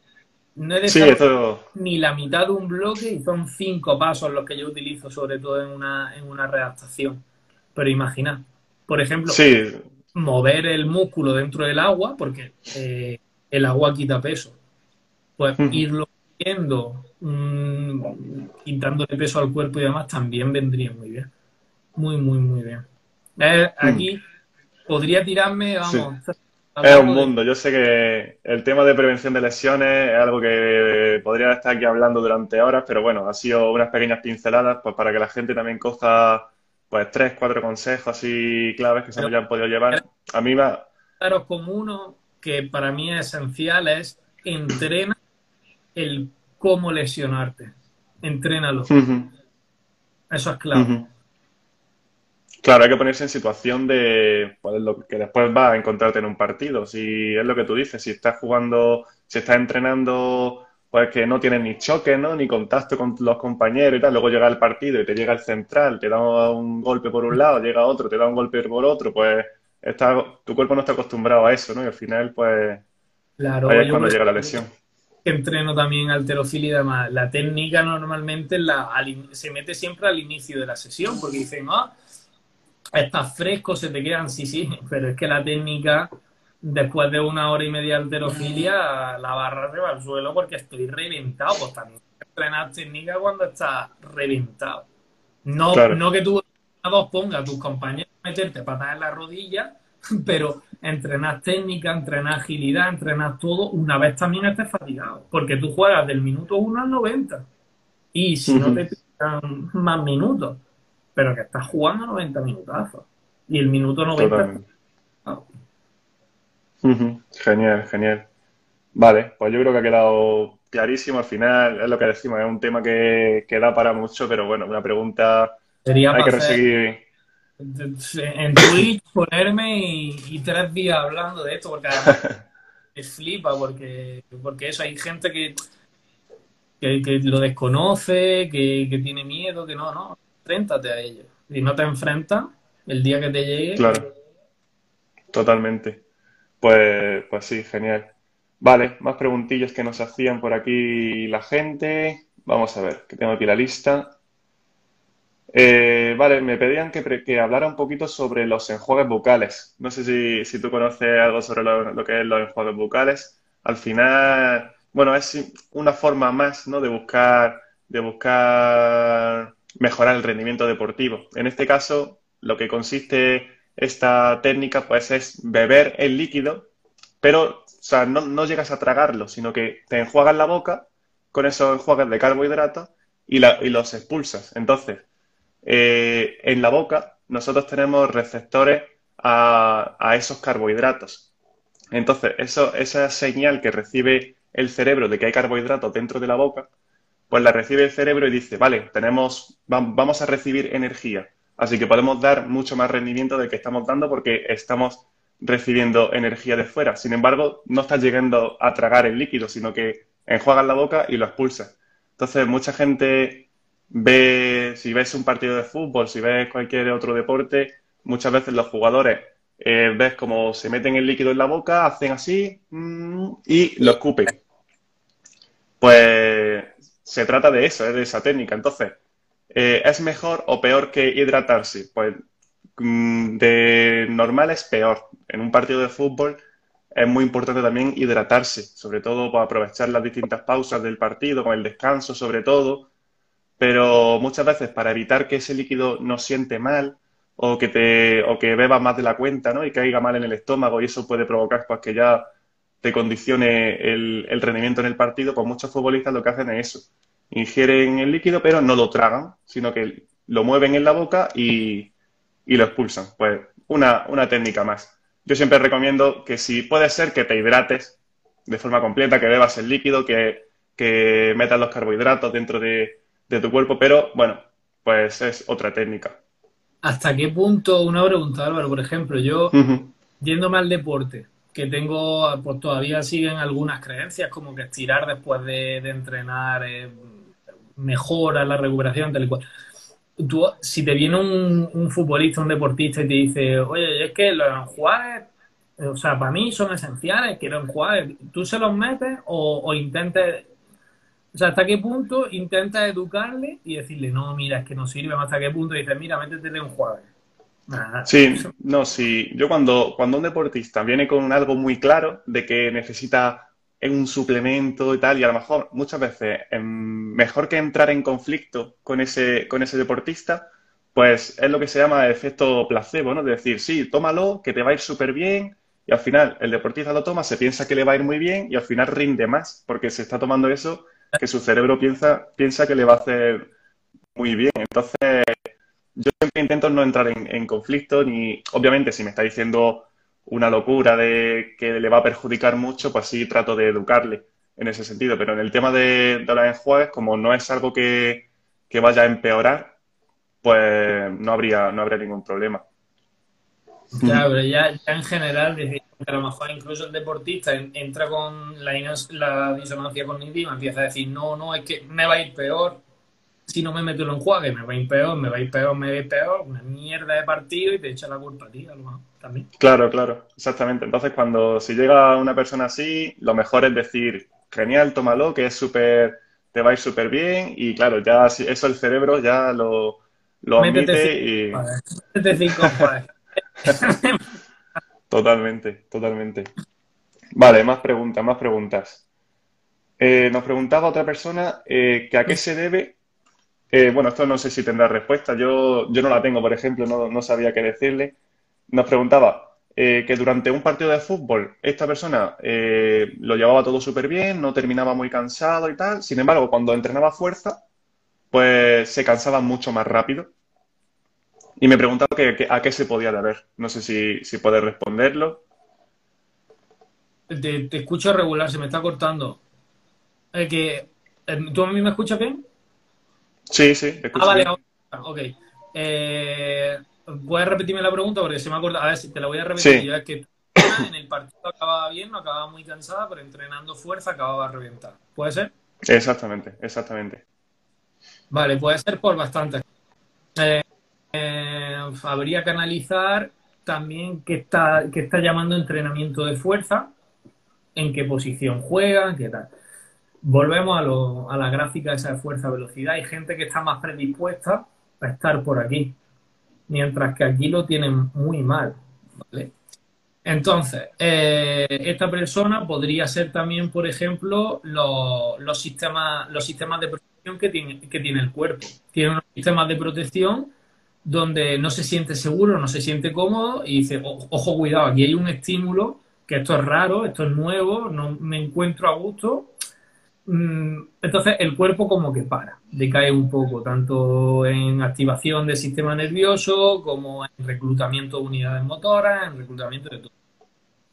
S2: no he dejado ni la mitad de un bloque y son cinco pasos los que yo utilizo sobre todo en una, en una redactación. Pero imagina, por ejemplo, mover el músculo dentro del agua, porque eh, el agua quita peso. Pues irlo viendo, mmm, quitándole peso al cuerpo y demás, también vendría muy bien. Muy, muy, muy bien. Eh, aquí podría tirarme, vamos.
S1: Es un mundo. Yo sé que el tema de prevención de lesiones es algo que podría estar aquí hablando durante horas, pero bueno, ha sido unas pequeñas pinceladas pues para que la gente también costa pues tres, cuatro consejos así claves que se nos hayan podido llevar. A mí va.
S2: Claro, como uno que para mí es esencial es entrena el cómo lesionarte. Entrénalo. Eso es clave.
S1: Claro, hay que ponerse en situación de pues, lo que después va a encontrarte en un partido. Si es lo que tú dices, si estás jugando, si estás entrenando, pues que no tienes ni choque, ¿no? Ni contacto con los compañeros y tal, luego llega el partido y te llega el central, te da un golpe por un lado, llega otro, te da un golpe por otro, pues está, tu cuerpo no está acostumbrado a eso, ¿no? Y al final, pues,
S2: claro,
S1: ahí es cuando llega la lesión.
S2: entreno también alterofilia y demás, la técnica normalmente la, se mete siempre al inicio de la sesión, porque dicen, ah, estás fresco, se te quedan, sí, sí, pero es que la técnica, después de una hora y media de alterofilia, la barra se va al suelo porque estoy reventado, pues también entrenar técnica cuando estás reventado. No, no que tú dos pongas a tus compañeros a meterte patas en la rodilla, pero entrenas técnica, entrenas agilidad, entrenas todo, una vez también estés fatigado, porque tú juegas del minuto 1 al 90. Y si no te pidan más minutos, pero que estás jugando 90 minutazos. Y el minuto 90.
S1: Genial, genial. Vale, pues yo creo que ha quedado clarísimo. Al final es lo que decimos, es un tema que, que da para mucho, pero bueno, una pregunta
S2: Sería hay que recibir en Twitch ponerme y, tres días hablando de esto, porque además me flipa, porque, porque eso, hay gente que, que, lo desconoce, que, tiene miedo, que no, no, enfréntate a ello. Si no te enfrentas, el día que te llegue...
S1: Claro, totalmente. Pues, pues sí, genial. Vale, más preguntillas que nos hacían por aquí la gente. Vamos a ver, que tengo aquí la lista. Eh, vale, me pedían que, hablara un poquito sobre los enjuagues bucales. No sé si, tú conoces algo sobre lo, que es los enjuagues bucales. Al final, bueno, es una forma más, ¿no? De buscar, de buscar mejorar el rendimiento deportivo. En este caso, lo que consiste esta técnica, pues, es beber el líquido, pero, o sea, no, llegas a tragarlo, sino que te enjuagas la boca con esos enjuagues de carbohidratos y, y los expulsas. Entonces, eh, en la boca nosotros tenemos receptores a, esos carbohidratos. Entonces, eso, esa señal que recibe el cerebro de que hay carbohidratos dentro de la boca, pues la recibe el cerebro y dice, vale, tenemos, vamos a recibir energía. Así que podemos dar mucho más rendimiento del que estamos dando porque estamos recibiendo energía de fuera. Sin embargo, no estás llegando a tragar el líquido, sino que enjuagas la boca y lo expulsas. Entonces, mucha gente ve, si ves un partido de fútbol, si ves cualquier otro deporte, muchas veces los jugadores eh, ves como se meten el líquido en la boca, hacen así mm, y lo escupen. Pues se trata de eso, de esa técnica. Entonces, eh, ¿es mejor o peor que hidratarse? Pues mm, de normal es peor. En un partido de fútbol es muy importante también hidratarse, sobre todo para aprovechar las distintas pausas del partido, con el descanso sobre todo, pero muchas veces para evitar que ese líquido no siente mal o que te o que bebas más de la cuenta ¿no? y caiga mal en el estómago y eso puede provocar pues, que ya te condicione el, el, rendimiento en el partido, pues muchos futbolistas lo que hacen es eso. Ingieren el líquido pero no lo tragan, sino que lo mueven en la boca y, y lo expulsan. Pues una, una técnica más. Yo siempre recomiendo que si puede ser que te hidrates de forma completa, que bebas el líquido, que, que metas los carbohidratos dentro de, de tu cuerpo, pero bueno, pues es otra técnica.
S2: ¿Hasta qué punto, una pregunta Álvaro, por ejemplo, yo yéndome al deporte, que tengo, pues todavía siguen algunas creencias como que estirar después de, entrenar eh, mejora la recuperación, tal y cual. Tú, si te viene un, futbolista, un deportista y te dice, oye, es que los enjuagues, o sea, para mí son esenciales, quiero enjuagues, ¿tú se los metes o, o intentes o sea, ¿hasta qué punto intenta educarle y decirle, no, mira, es que no sirve? ¿Hasta qué punto dices, mira, métete de un
S1: Sí, no, sí. Yo cuando, cuando un deportista viene con algo muy claro de que necesita un suplemento y tal, y a lo mejor muchas veces mejor que entrar en conflicto con ese, con ese deportista, pues es lo que se llama efecto placebo, ¿no? De decir, sí, tómalo, que te va a ir súper bien, y al final el deportista lo toma, se piensa que le va a ir muy bien y al final rinde más porque se está tomando eso que su cerebro piensa, piensa que le va a hacer muy bien. Entonces, yo siempre intento no entrar en, conflicto, ni, obviamente, si me está diciendo una locura de que le va a perjudicar mucho, pues sí trato de educarle en ese sentido. Pero en el tema de, de los enjuagues, como no es algo que, que, vaya a empeorar, pues no habría, no habría ningún problema.
S2: Ya, pero ya, en general, a lo mejor incluso el deportista entra con la, la disonancia cognitiva, empieza a decir, no, no, es que me va a ir peor si no me meto en un enjuague, me va a ir peor, me va a ir peor, me va a ir peor, una mierda de partido y te echa la culpa a ti, a lo mejor, también.
S1: Claro, claro, exactamente. Entonces, cuando si llega una persona así, lo mejor es decir, genial, tómalo, que es súper, te va a ir súper bien y claro, ya eso el cerebro ya lo, lo admite y... totalmente, totalmente. Vale, más preguntas, más preguntas. Eh, nos preguntaba otra persona eh, que a qué se debe. Eh, bueno, esto no sé si tendrá respuesta. Yo, yo no la tengo, por ejemplo, no, no sabía qué decirle. Nos preguntaba que durante un partido de fútbol esta persona lo llevaba todo súper bien, no terminaba muy cansado y tal. Sin embargo, cuando entrenaba fuerza, pues se cansaba mucho más rápido. Y me preguntaba que, a qué se podía deber. No sé si, si puedes responderlo.
S2: Te, escucho regular, se me está cortando. Eh, que, eh, ¿Tú a mí me escuchas bien?
S1: Sí, sí, te.
S2: Ah, vale, ok. Eh, ¿Puedes repetirme la pregunta? Porque se me cortado. A ver, si te la voy a repetir. Sí. es que en el partido acababa bien, no acababa muy cansada, pero entrenando fuerza acababa a reventar. ¿Puede ser?
S1: Exactamente, exactamente.
S2: Vale, puede ser por bastante. Eh, habría que analizar también qué está, qué está llamando entrenamiento de fuerza en qué posición juegan, qué tal. Volvemos a, a la gráfica esa de fuerza-velocidad. Hay gente que está más predispuesta a estar por aquí, mientras que aquí lo tienen muy mal. Entonces, eh, esta persona podría ser también, por ejemplo, los, sistemas, los sistemas de protección que tiene, que tiene el cuerpo. Tiene unos sistemas de protección donde no se siente seguro, no se siente cómodo y dice, ojo, cuidado, aquí hay un estímulo que esto es raro, esto es nuevo, no me encuentro a gusto. Mm, entonces el cuerpo como que para, decae un poco, tanto en activación del sistema nervioso como en reclutamiento de unidades motoras, en reclutamiento de todo.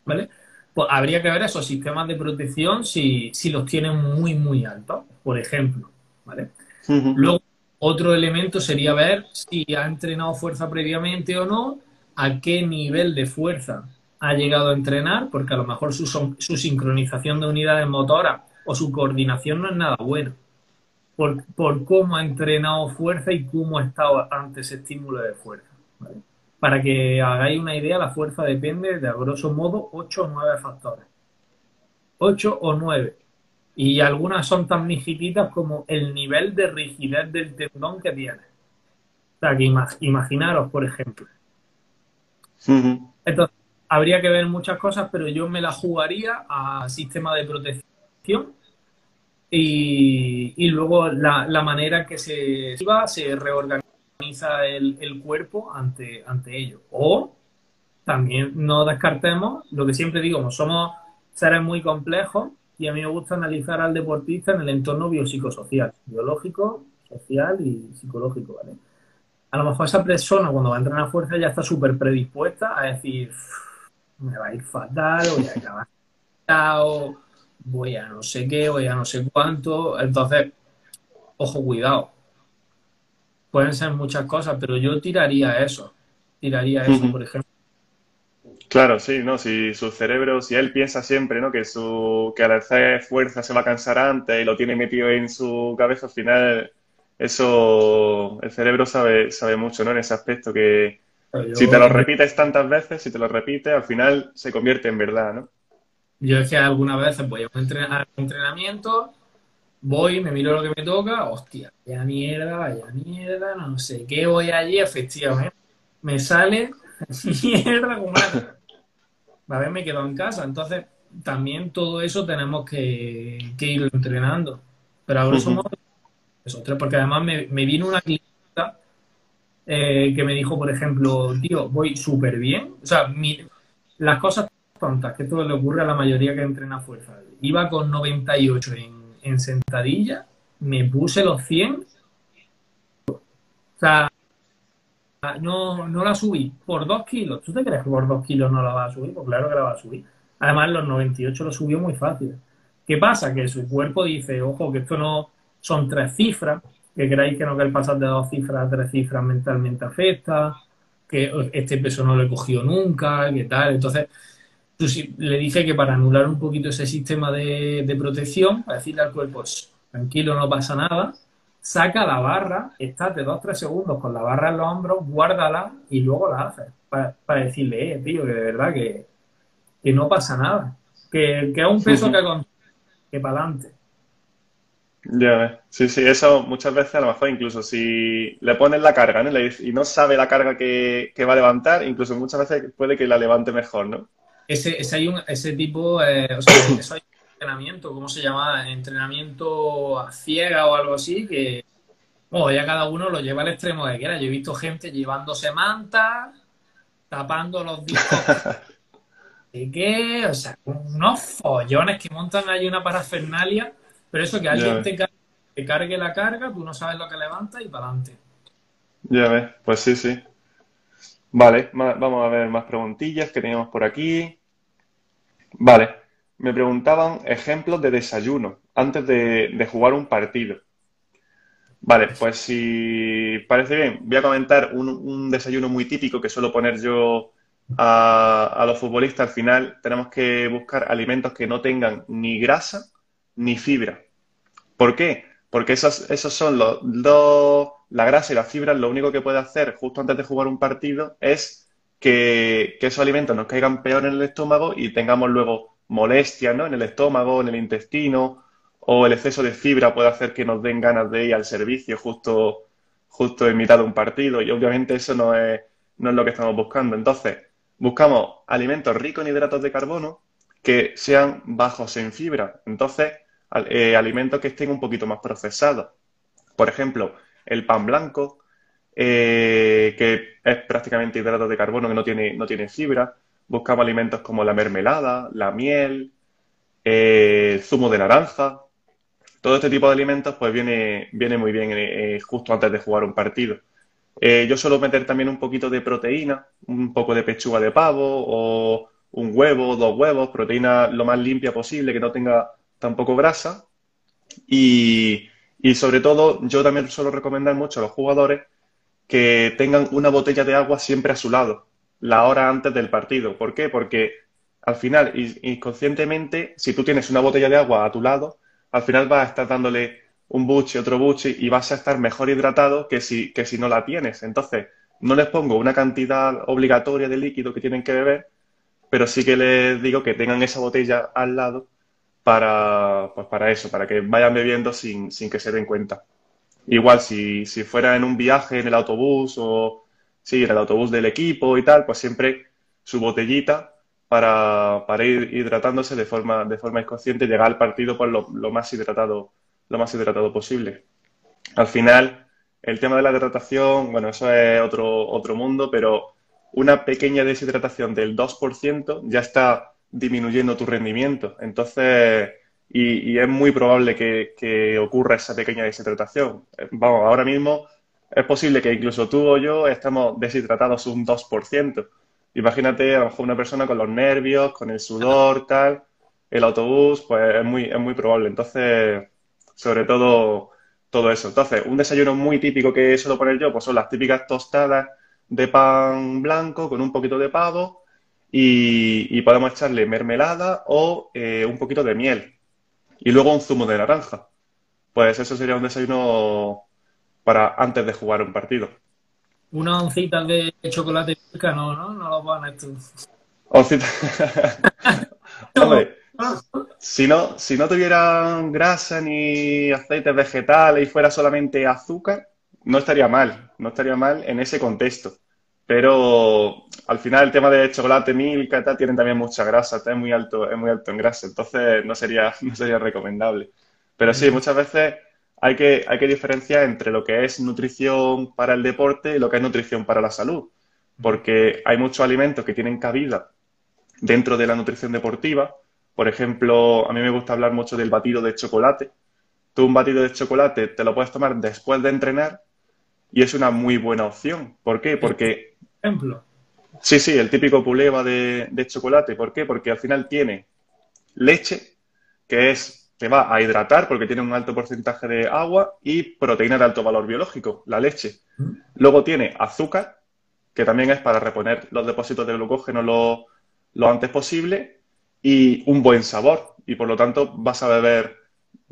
S2: ¿Vale? Pues habría que ver esos sistemas de protección si, los tienen muy, muy altos, por ejemplo. ¿Vale? Luego, otro elemento sería ver si ha entrenado fuerza previamente o no, a qué nivel de fuerza ha llegado a entrenar, porque a lo mejor su, su sincronización de unidades motoras o su coordinación no es nada bueno. Por, por, cómo ha entrenado fuerza y cómo ha estado ante ese estímulo de fuerza. Para que hagáis una idea, la fuerza depende de, a grosso modo, 8 o 9 factores. 8 o 9. Y algunas son tan mijititas como el nivel de rigidez del tendón que tiene. O sea, que imaginaros, por ejemplo. Entonces, habría que ver muchas cosas, pero yo me la jugaría a sistema de protección y, luego la, manera que se, se reorganiza el, cuerpo ante, ante ello. O también no descartemos lo que siempre digo, somos seres muy complejos y a mí me gusta analizar al deportista en el entorno biopsicosocial, biológico, social y psicológico, ¿vale? A lo mejor esa persona cuando va a entrar a fuerza ya está súper predispuesta a decir, me va a ir fatal, voy a acabar voy a no sé qué, voy a no sé cuánto. Entonces, ojo, cuidado. Pueden ser muchas cosas, pero yo tiraría eso. Tiraría eso, por ejemplo.
S1: Claro, sí, ¿no? Si su cerebro, si él piensa siempre, ¿no? Que su, que al hacer fuerza se va a cansar antes y lo tiene metido en su cabeza, al final, eso, el cerebro sabe, sabe mucho, ¿no? En ese aspecto que, si te lo repites tantas veces, si te lo repites, al final se convierte en verdad, ¿no?
S2: Yo es que algunas veces voy a un entrenamiento, voy, me miro lo que me toca, hostia, vaya mierda, vaya mierda, no sé qué, voy allí, efectivamente, me sale mierda como A ver, me quedo en casa, entonces también todo eso tenemos que, que ir entrenando. Pero a grosso modo, eso, porque además me, me vino una clínica eh, que me dijo, por ejemplo, tío, voy súper bien. O sea, las cosas tontas, que esto le ocurre a la mayoría que entrena fuerza. Iba con 98 en, en sentadilla, me puse los 100. O sea, no, no la subí por 2 kilos. ¿Tú te crees que por 2 kilos no la va a subir? Pues claro que la va a subir. Además, los 98 lo subió muy fácil. ¿Qué pasa? Que su cuerpo dice, ojo, que esto no son tres cifras, que creáis que no que el pasar de dos cifras a tres cifras mentalmente afecta, que este peso no lo he cogido nunca, que tal. Entonces, le dije que para anular un poquito ese sistema de, protección, para decirle al cuerpo, tranquilo, no pasa nada, saca la barra, estate dos, tres segundos con la barra en los hombros, guárdala y luego la haces. Para, decirle, eh, tío, que de verdad que, no pasa nada. Que, que es un peso que que para adelante.
S1: Ya ves. Sí, sí, eso muchas veces a lo mejor incluso si le pones la carga, ¿no? y no sabe la carga que, va a levantar, incluso muchas veces puede que la levante mejor, ¿no?
S2: Ese, ese, hay un, ese tipo, eh, o sea, eso hay entrenamiento, ¿cómo se llama? Entrenamiento a ciega o algo así, que bueno, ya cada uno lo lleva al extremo que quiera. Yo he visto gente llevándose mantas, tapando los discos. ¿Y qué? O sea, unos follones que montan ahí una parafernalia pero eso que alguien te, cargue, la carga, tú no sabes lo que levanta y para adelante.
S1: Ya ves, pues sí, sí. Vale, vamos a ver más preguntillas que teníamos por aquí. Vale, me preguntaban ejemplos de desayuno antes de, jugar un partido. Vale, pues si parece bien, voy a comentar un, desayuno muy típico que suelo poner yo a, a, los futbolistas. Al final tenemos que buscar alimentos que no tengan ni grasa ni fibra. ¿Por qué? Porque esos, esos son los dos, la grasa y la fibra, lo único que puede hacer justo antes de jugar un partido es que, esos alimentos nos caigan peor en el estómago y tengamos luego molestias ¿no? en el estómago, en el intestino, o el exceso de fibra puede hacer que nos den ganas de ir al servicio justo, justo en mitad de un partido y obviamente eso no es, no es lo que estamos buscando. Entonces, buscamos alimentos ricos en hidratos de carbono que sean bajos en fibra. Entonces, eh, alimentos que estén un poquito más procesados. Por ejemplo, el pan blanco, eh, que es prácticamente hidrato de carbono, que no tiene, no tiene fibra. Buscamos alimentos como la mermelada, la miel, eh, zumo de naranja. Todo este tipo de alimentos pues viene, viene muy bien justo antes de jugar un partido. yo suelo meter también un poquito de proteína, un poco de pechuga de pavo o un huevo, dos huevos, proteína lo más limpia posible, que no tenga tampoco grasa. Y, sobre todo, yo también suelo recomendar mucho a los jugadores que tengan una botella de agua siempre a su lado, la hora antes del partido. ¿Por qué? Porque al final, inconscientemente, si tú tienes una botella de agua a tu lado, al final vas a estar dándole un buche, otro buche y vas a estar mejor hidratado que si, que si no la tienes. Entonces, no les pongo una cantidad obligatoria de líquido que tienen que beber, pero sí que les digo que tengan esa botella al lado para, pues para eso, para que vayan bebiendo sin, que se den cuenta. Igual, si, fuera en un viaje en el autobús o sí, en el autobús del equipo y tal, pues siempre su botellita para, ir hidratándose de forma, de forma inconsciente llegar al partido pues lo, más hidratado, lo más hidratado posible. Al final, el tema de la hidratación, bueno, eso es otro, otro mundo, pero una pequeña deshidratación del 2% ya está disminuyendo tu rendimiento. Entonces, y, es muy probable que, ocurra esa pequeña deshidratación. Eh, vamos, ahora mismo es posible que incluso tú o yo estemos deshidratados un 2%. Imagínate a lo mejor una persona con los nervios, con el sudor, tal, el autobús, pues es muy, es muy probable. Entonces, sobre todo, todo eso. Entonces, un desayuno muy típico que suelo poner yo, pues son las típicas tostadas de pan blanco con un poquito de pavo y, podemos echarle mermelada o eh, un poquito de miel y luego un zumo de naranja. Pues eso sería un desayuno para antes de jugar un partido.
S2: Una oncita de chocolate no, ¿no? No lo van a
S1: Oncita. Hombre, si no, si no tuvieran grasa ni aceites vegetales y fuera solamente azúcar, no estaría mal, no estaría mal en ese contexto. Pero al final el tema de chocolate, milk y tal, tienen también mucha grasa, es muy alto, es muy alto en grasa, entonces no sería, no sería recomendable. Pero sí, muchas veces hay que, hay que diferenciar entre lo que es nutrición para el deporte y lo que es nutrición para la salud. Porque hay muchos alimentos que tienen cabida dentro de la nutrición deportiva. Por ejemplo, a mí me gusta hablar mucho del batido de chocolate. Tú un batido de chocolate te lo puedes tomar después de entrenar y es una muy buena opción. ¿Por qué? Porque...
S2: Ejemplo.
S1: Sí, sí, el típico puleva de, chocolate. ¿Por qué? Porque al final tiene leche, que es te va a hidratar porque tiene un alto porcentaje de agua y proteína de alto valor biológico, la leche. Mm. Luego tiene azúcar, que también es para reponer los depósitos de glucógeno lo, lo antes posible, y un buen sabor. Y por lo tanto vas a beber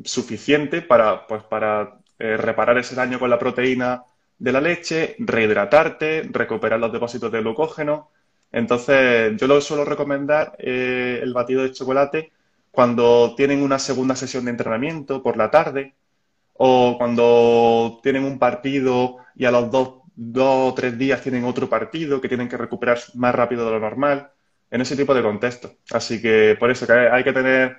S1: suficiente para, pues, para eh, reparar ese daño con la proteína de la leche, rehidratarte, recuperar los depósitos de glucógeno. Entonces, yo lo suelo recomendar eh, el batido de chocolate cuando tienen una segunda sesión de entrenamiento por la tarde o cuando tienen un partido y a los dos, dos o tres días tienen otro partido que tienen que recuperar más rápido de lo normal, en ese tipo de contexto. Así que por eso que hay que tener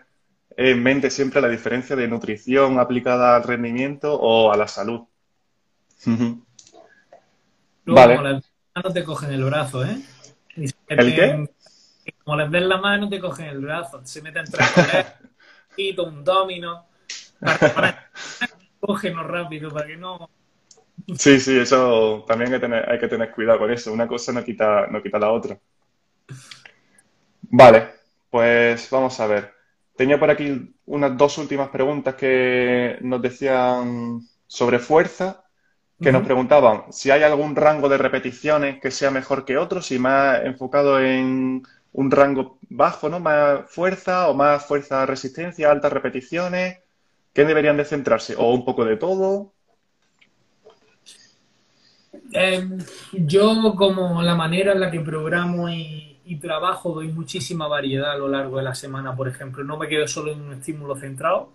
S1: en mente siempre la diferencia de nutrición aplicada al rendimiento o a la salud.
S2: Vale. Como les mano te cogen el brazo, ¿eh?
S1: ¿El qué?
S2: Como les den la mano te cogen el brazo, se meten tres y un domino, para, para cógenos rápido, para que no...
S1: Sí, sí, eso también hay que, tener, hay que tener cuidado con eso. Una cosa no quita, no quita la otra. Vale, pues vamos a ver. Tenía por aquí unas dos últimas preguntas que nos decían sobre fuerza, que nos preguntaban si hay algún rango de repeticiones que sea mejor que otros y más enfocado en un rango bajo, ¿no? Más fuerza o más fuerza resistencia, altas repeticiones. ¿Qué deberían de centrarse? ¿O un poco de todo?
S2: Em, yo, como la manera en la que programo y y trabajo doy muchísima variedad a lo largo de la semana, por ejemplo. No me quedo solo en un estímulo centrado,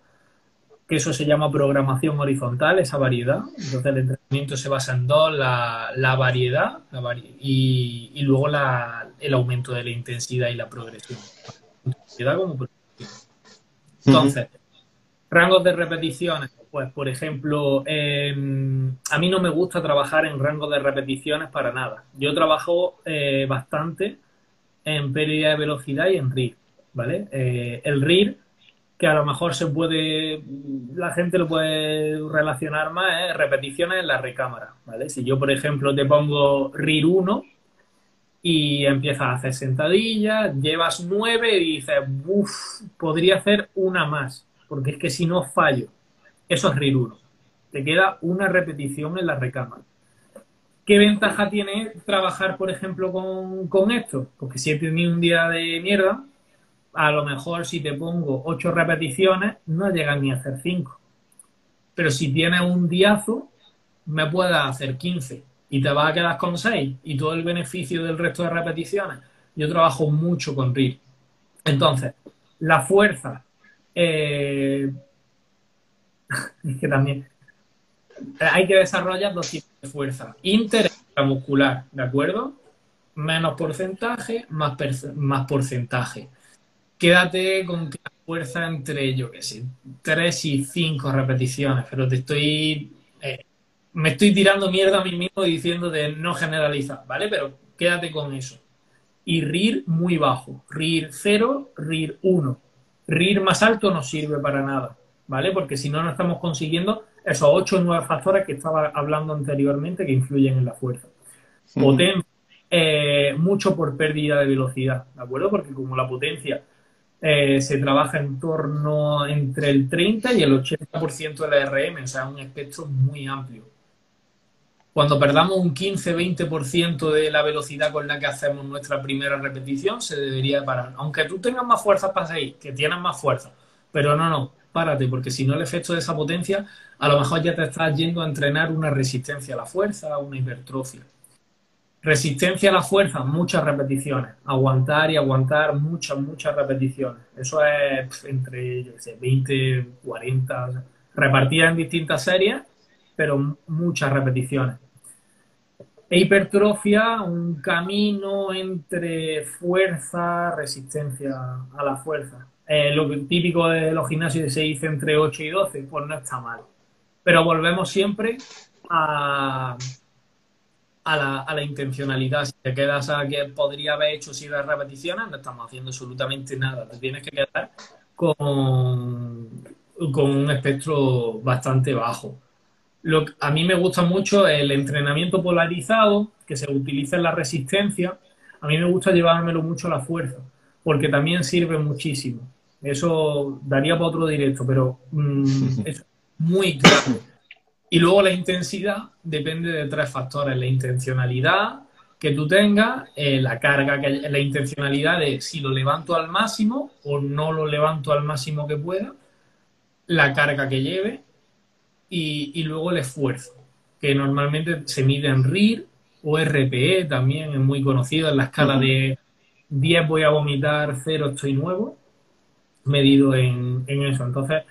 S2: que eso se llama programación horizontal, esa variedad. Entonces el entrenamiento se basa en dos, la, variedad y, luego el aumento de la intensidad y la progresión. Entonces, rangos de repeticiones. Pues, por ejemplo, em, a mí no me gusta trabajar en rangos de repeticiones para nada. Yo trabajo eh, bastante en pérdida de velocidad y en RIR, ¿vale? Eh, el RIR, que a lo mejor se puede, la gente lo puede relacionar más, es repeticiones en la recámara, ¿vale? Si yo, por ejemplo, te pongo RIR 1 y empiezas a hacer sentadillas, llevas 9 y dices, uff, podría hacer una más, porque es que si no fallo, eso es RIR 1. Te queda una repetición en la recámara. ¿Qué ventaja tiene trabajar, por ejemplo, con, esto? Porque si he tenido un día de mierda, a lo mejor si te pongo ocho repeticiones, no llegas ni a hacer cinco. Pero si tienes un diazo, me puedes hacer 15 y te vas a quedar con 6 y todo el beneficio del resto de repeticiones. Yo trabajo mucho con RIR. Entonces, la fuerza, eh, es que también hay que desarrollar dos tipos fuerza. Intermuscular, ¿de acuerdo? Menos porcentaje, más, más porcentaje. Quédate con que la fuerza entre, yo qué sé, 3 y 5 repeticiones, pero te estoy... Eh, me estoy tirando mierda a mí mismo diciendo de no generalizar, ¿vale? Pero quédate con eso. Y RIR muy bajo. RIR 0, RIR 1. RIR más alto no sirve para nada, ¿vale? Porque si no, no estamos consiguiendo esos ocho o nueve factores que estaba hablando anteriormente que influyen en la fuerza. Potencia, eh, mucho por pérdida de velocidad, ¿de acuerdo? Porque como la potencia eh, se trabaja en torno entre el 30 y el 80% de la RM, o sea, un espectro muy amplio. Cuando perdamos un 15-20% de la velocidad con la que hacemos nuestra primera repetición, se debería parar. Aunque tú tengas más fuerza para seguir, que tienes más fuerza, pero no, no, párate, porque si no el efecto de esa potencia, a lo mejor ya te estás yendo a entrenar una resistencia a la fuerza, una hipertrofia. Resistencia a la fuerza, muchas repeticiones. Aguantar y aguantar muchas, muchas repeticiones. Eso es entre, yo sé, 20, 40, repartidas en distintas series, pero muchas repeticiones. E hipertrofia, un camino entre fuerza, resistencia a la fuerza. Eh, lo típico de los gimnasios se dice entre 8 y 12, pues no está mal. Pero volvemos siempre a, a, la, intencionalidad. Si te quedas a que podría haber hecho siete repeticiones, no estamos haciendo absolutamente nada. Te tienes que quedar con, con un espectro bastante bajo. Lo, a mí me gusta mucho el entrenamiento polarizado que se utiliza en la resistencia. A mí me gusta llevármelo mucho a la fuerza, porque también sirve muchísimo. Eso daría para otro directo, pero mm, es muy claro. Y luego la intensidad depende de tres factores. La intencionalidad que tú tengas, eh, la carga, que, la intencionalidad de si lo levanto al máximo o no lo levanto al máximo que pueda, la carga que lleve y, luego el esfuerzo, que normalmente se mide en RIR o RPE, también es muy conocido en la escala de 10 voy a vomitar, 0 estoy nuevo medido en, eso. Entonces,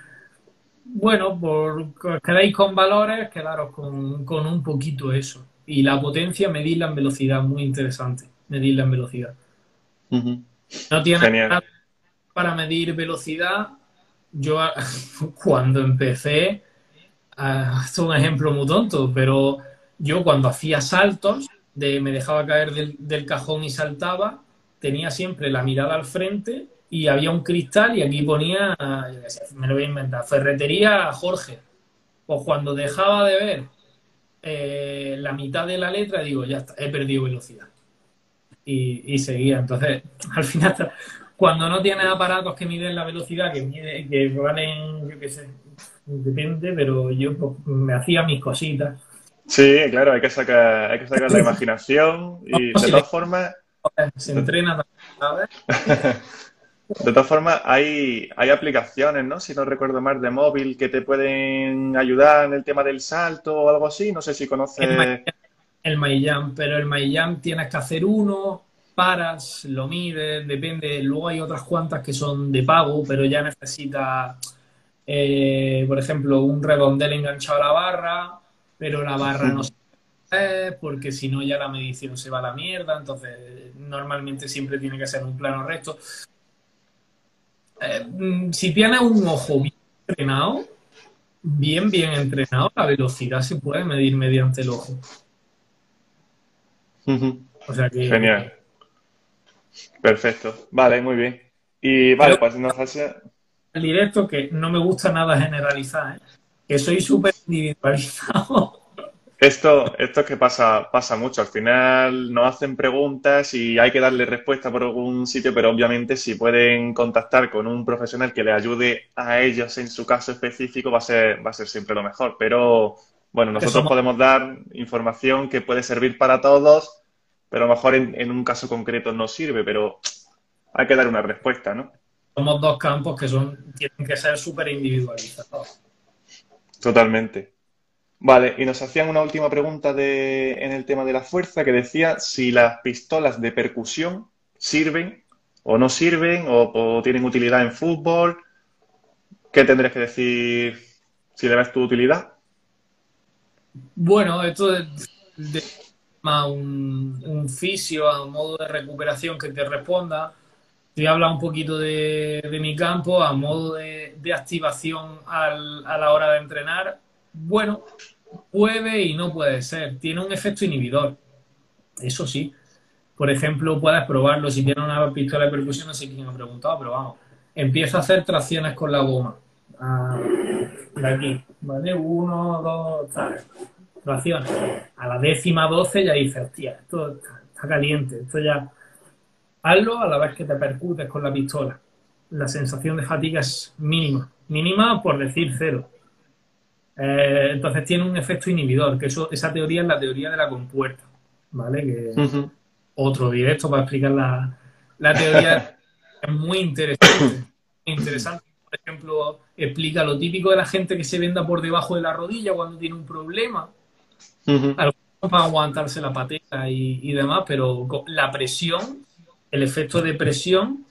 S2: bueno, por quedáis con valores, quedaros con, con un poquito eso. Y la potencia, medirla en velocidad, muy interesante, medirla en velocidad. No tiene para medir velocidad. Yo cuando empecé, uh, es un ejemplo muy tonto, pero yo cuando hacía saltos, de, me dejaba caer del, cajón y saltaba, tenía siempre la mirada al frente y había un cristal y aquí ponía, me lo voy a inventar, ferretería Jorge. Pues cuando dejaba de ver eh, la mitad de la letra, digo, ya está, he perdido velocidad. Y, seguía. Entonces, al final, cuando no tienes aparatos que miden la velocidad, que, mide, que valen, yo qué sé, depende, pero yo pues, me hacía mis cositas.
S1: Sí, claro, hay que sacar, hay que sacar la imaginación y de todas formas...
S2: Se entrena ¿sabes?
S1: De todas formas, hay, hay aplicaciones, ¿no? Si no recuerdo mal, de móvil que te pueden ayudar en el tema del salto o algo así. No sé si conoces...
S2: El MyJam, pero el MyJam tienes que hacer uno, paras, lo mides, depende. Luego hay otras cuantas que son de pago, pero ya necesitas, eh, por ejemplo, un redondel enganchado a la barra, pero la barra no se porque si no ya la medición se va a la mierda, entonces normalmente siempre tiene que ser un plano recto. Eh, mm, si tienes un ojo bien entrenado, bien, bien entrenado, la velocidad se puede medir mediante el ojo.
S1: O sea que... Genial. Perfecto. Vale, muy bien. Y vale, pues nos hace...
S2: El directo que no me gusta nada generalizar, ¿eh? que soy súper individualizado.
S1: Esto, esto es que pasa, pasa mucho. Al final nos hacen preguntas y hay que darle respuesta por algún sitio, pero obviamente si pueden contactar con un profesional que le ayude a ellos en su caso específico, va a ser, va a ser siempre lo mejor. Pero bueno, nosotros podemos dar información que puede servir para todos, pero a lo mejor en, un caso concreto no sirve, pero hay que dar una respuesta, ¿no?
S2: Somos dos campos que son, tienen que ser súper individualizados.
S1: Totalmente. Vale, y nos hacían una última pregunta de, en el tema de la fuerza que decía si las pistolas de percusión sirven o no sirven o, tienen utilidad en fútbol. ¿Qué tendrías que decir si le ves tu utilidad?
S2: Bueno, esto es de, un, fisio a un modo de recuperación que te responda. Te habla un poquito de, mi campo a modo de, activación a la hora de entrenar bueno, puede y no puede ser. Tiene un efecto inhibidor. Eso sí. Por ejemplo, puedes probarlo. Si tienes una pistola de percusión, no sé quién me ha preguntado, pero vamos. Empieza a hacer tracciones con la goma. Ah, de aquí. ¿Vale? Uno, dos, tres. Tracciones. A la décima doce ya dices, hostia, esto está caliente. Esto ya. Hazlo a la vez que te percutes con la pistola. La sensación de fatiga es mínima. Mínima por decir cero eh, entonces tiene un efecto inhibidor, que eso, esa teoría es la teoría de la compuerta, ¿vale? Que otro directo para explicar la, la teoría es muy interesante. interesante. Por ejemplo, explica lo típico de la gente que se venda por debajo de la rodilla cuando tiene un problema. Algunos para aguantarse la patera y, y demás, pero la presión, el efecto de presión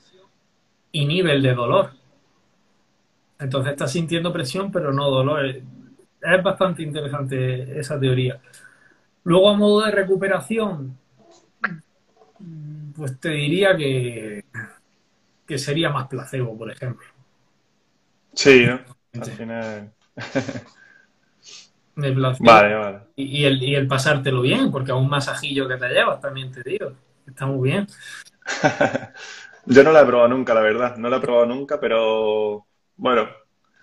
S2: inhibe el de dolor. Entonces está sintiendo presión, pero no dolor es bastante interesante esa teoría. Luego, a modo de recuperación, pues te diría que, que sería más placebo, por ejemplo.
S1: Sí, ¿no? Al final.
S2: Vale, vale. Y, el, y el pasártelo bien, porque a un masajillo que te llevas también te digo. Está muy bien.
S1: Yo no la he probado nunca, la verdad. No la he probado nunca, pero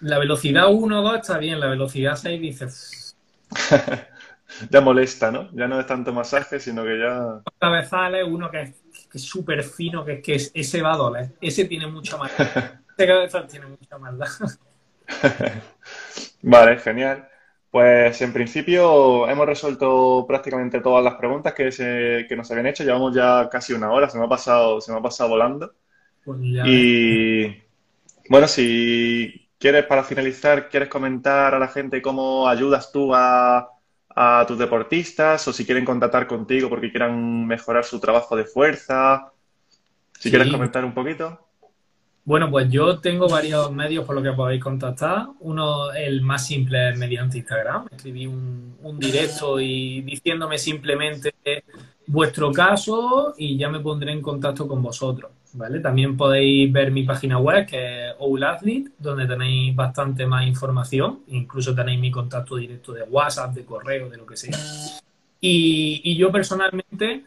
S2: la velocidad 1 o 2 está bien, la velocidad 6 dices.
S1: ya molesta, ¿no? Ya no es tanto masaje, sino que ya.
S2: Cabezales, uno que es súper fino, que es que ese va a doler. Ese tiene mucha maldad. ese cabezal tiene mucha maldad.
S1: vale, genial. Pues en principio hemos resuelto prácticamente todas las preguntas que, se, que nos habían hecho. Llevamos ya casi una hora, se me ha pasado, se me ha pasado volando. Pues y bueno, si ¿Quieres, para finalizar, quieres comentar a la gente cómo ayudas tú a, tus deportistas o si quieren contactar contigo porque quieran mejorar su trabajo de fuerza? Si quieres comentar un poquito.
S2: Bueno, pues yo tengo varios medios por los que podéis contactar. Uno, el más simple, es mediante Instagram. Escribí un, un directo y diciéndome simplemente vuestro caso y ya me pondré en contacto con vosotros. ¿Vale? También podéis ver mi página web, que es Oulathlete, donde tenéis bastante más información. Incluso tenéis mi contacto directo de WhatsApp, de correo, de lo que sea. Y, y yo personalmente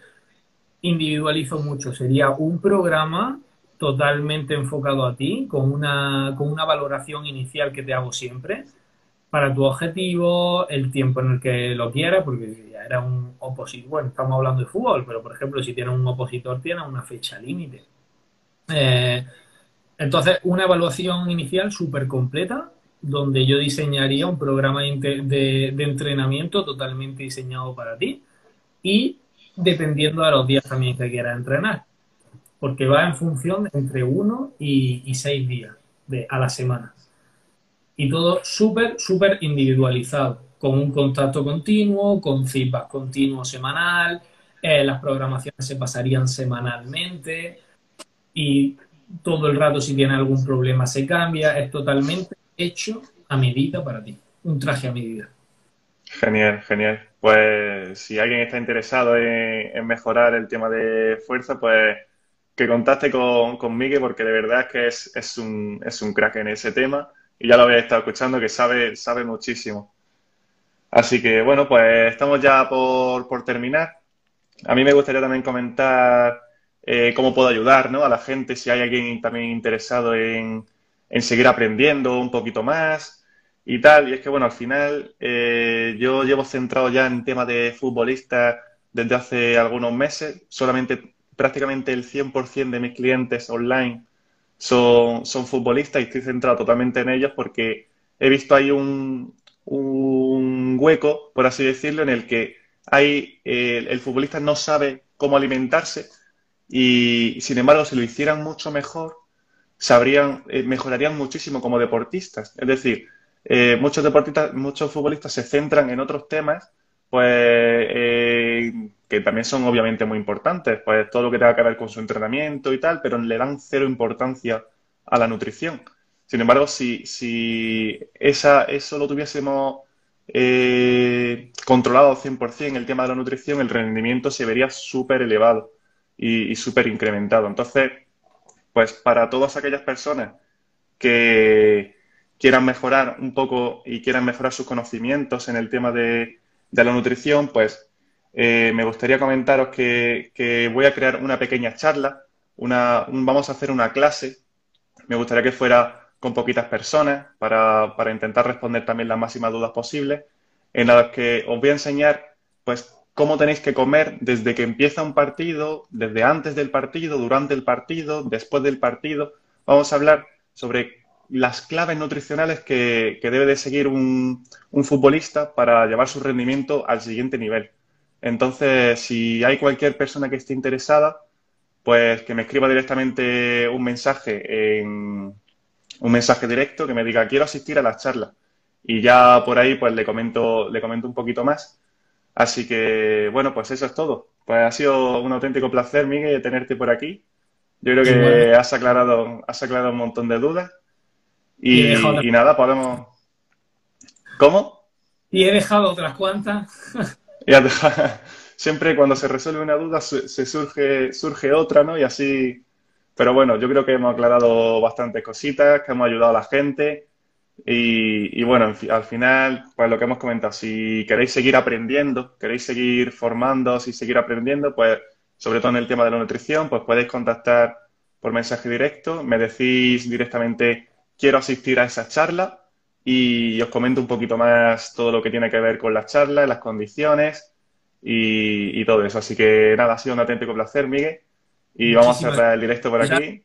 S2: individualizo mucho. Sería un programa totalmente enfocado a ti, con una, con una valoración inicial que te hago siempre para tu objetivo, el tiempo en el que lo quieras, porque ya era un opositor, bueno, estamos hablando de fútbol, pero por ejemplo, si tienes un opositor, tienes una fecha límite. Eh, entonces, una evaluación inicial súper completa, donde yo diseñaría un programa de, de, entrenamiento totalmente diseñado para ti y dependiendo de los días también que quieras entrenar porque va en función entre uno y, seis días a la semana. Y todo súper, súper individualizado, con un contacto continuo, con feedback continuo semanal, eh, las programaciones se pasarían semanalmente y todo el rato si tiene algún problema se cambia, es totalmente hecho a medida para ti, un traje a medida.
S1: Genial, genial. Pues si alguien está interesado en mejorar el tema de fuerza, pues que contacte con, con Miguel porque de verdad es que es, es, un, es un crack en ese tema y ya lo habéis estado escuchando que sabe, sabe muchísimo. Así que bueno, pues estamos ya por, por terminar. A mí me gustaría también comentar eh, cómo puedo ayudar ¿no? a la gente, si hay alguien también interesado en, en, seguir aprendiendo un poquito más y tal. Y es que bueno, al final eh, yo llevo centrado ya en temas de futbolista desde hace algunos meses. Solamente prácticamente el 100% de mis clientes online son, son futbolistas y estoy centrado totalmente en ellos porque he visto ahí un, un hueco, por así decirlo, en el que hay, eh, el futbolista no sabe cómo alimentarse y, sin embargo, si lo hicieran mucho mejor, sabrían, eh, mejorarían muchísimo como deportistas. Es decir, eh, muchos deportistas, muchos futbolistas se centran en otros temas pues eh, que también son obviamente muy importantes, pues todo lo que tenga que ver con su entrenamiento y tal, pero le dan cero importancia a la nutrición. Sin embargo, si, si esa, eso lo tuviésemos eh, controlado al 100%, el tema de la nutrición, el rendimiento se vería súper elevado y, súper incrementado. Entonces, pues para todas aquellas personas que quieran mejorar un poco y quieran mejorar sus conocimientos en el tema de la nutrición, pues eh, me gustaría comentaros que, voy a crear una pequeña charla, una, vamos a hacer una clase, me gustaría que fuera con poquitas personas para, intentar responder también las máximas dudas posibles, en las que os voy a enseñar pues cómo tenéis que comer desde que empieza un partido, desde antes del partido, durante el partido, después del partido. Vamos a hablar sobre las claves nutricionales que, debe de seguir un, futbolista para llevar su rendimiento al siguiente nivel. Entonces, si hay cualquier persona que esté interesada, pues que me escriba directamente un mensaje en un mensaje directo que me diga quiero asistir a las charlas y ya por ahí pues le comento le comento un poquito más. Así que bueno, pues eso es todo. Pues ha sido un auténtico placer, Miguel, tenerte por aquí. Yo creo que has aclarado has aclarado un montón de dudas y, nada, podemos. ¿Cómo?
S2: Y he dejado otras cuantas.
S1: Siempre cuando se resuelve una duda se surge, surge otra, ¿no? Y así. Pero bueno, yo creo que hemos aclarado bastantes cositas, que hemos ayudado a la gente. Y, bueno, al final, pues lo que hemos comentado, si queréis seguir aprendiendo, queréis seguir formándoos y seguir aprendiendo, pues sobre todo en el tema de la nutrición, pues podéis contactar por mensaje directo, me decís directamente quiero asistir a esa charla y os comento un poquito más todo lo que tiene que ver con la charla, las condiciones y, todo eso. Así que nada, ha sido un auténtico placer, Miguel. Y vamos a cerrar el directo por aquí.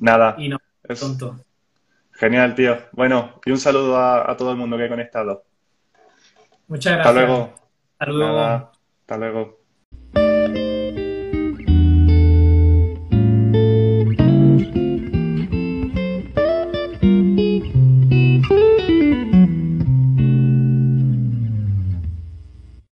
S1: Nada.
S2: Y no, tonto.
S1: Genial, tío. Bueno, y un saludo a, todo el mundo que ha conectado.
S2: Muchas gracias.
S1: Hasta luego.
S2: Hasta luego.
S1: Hasta luego.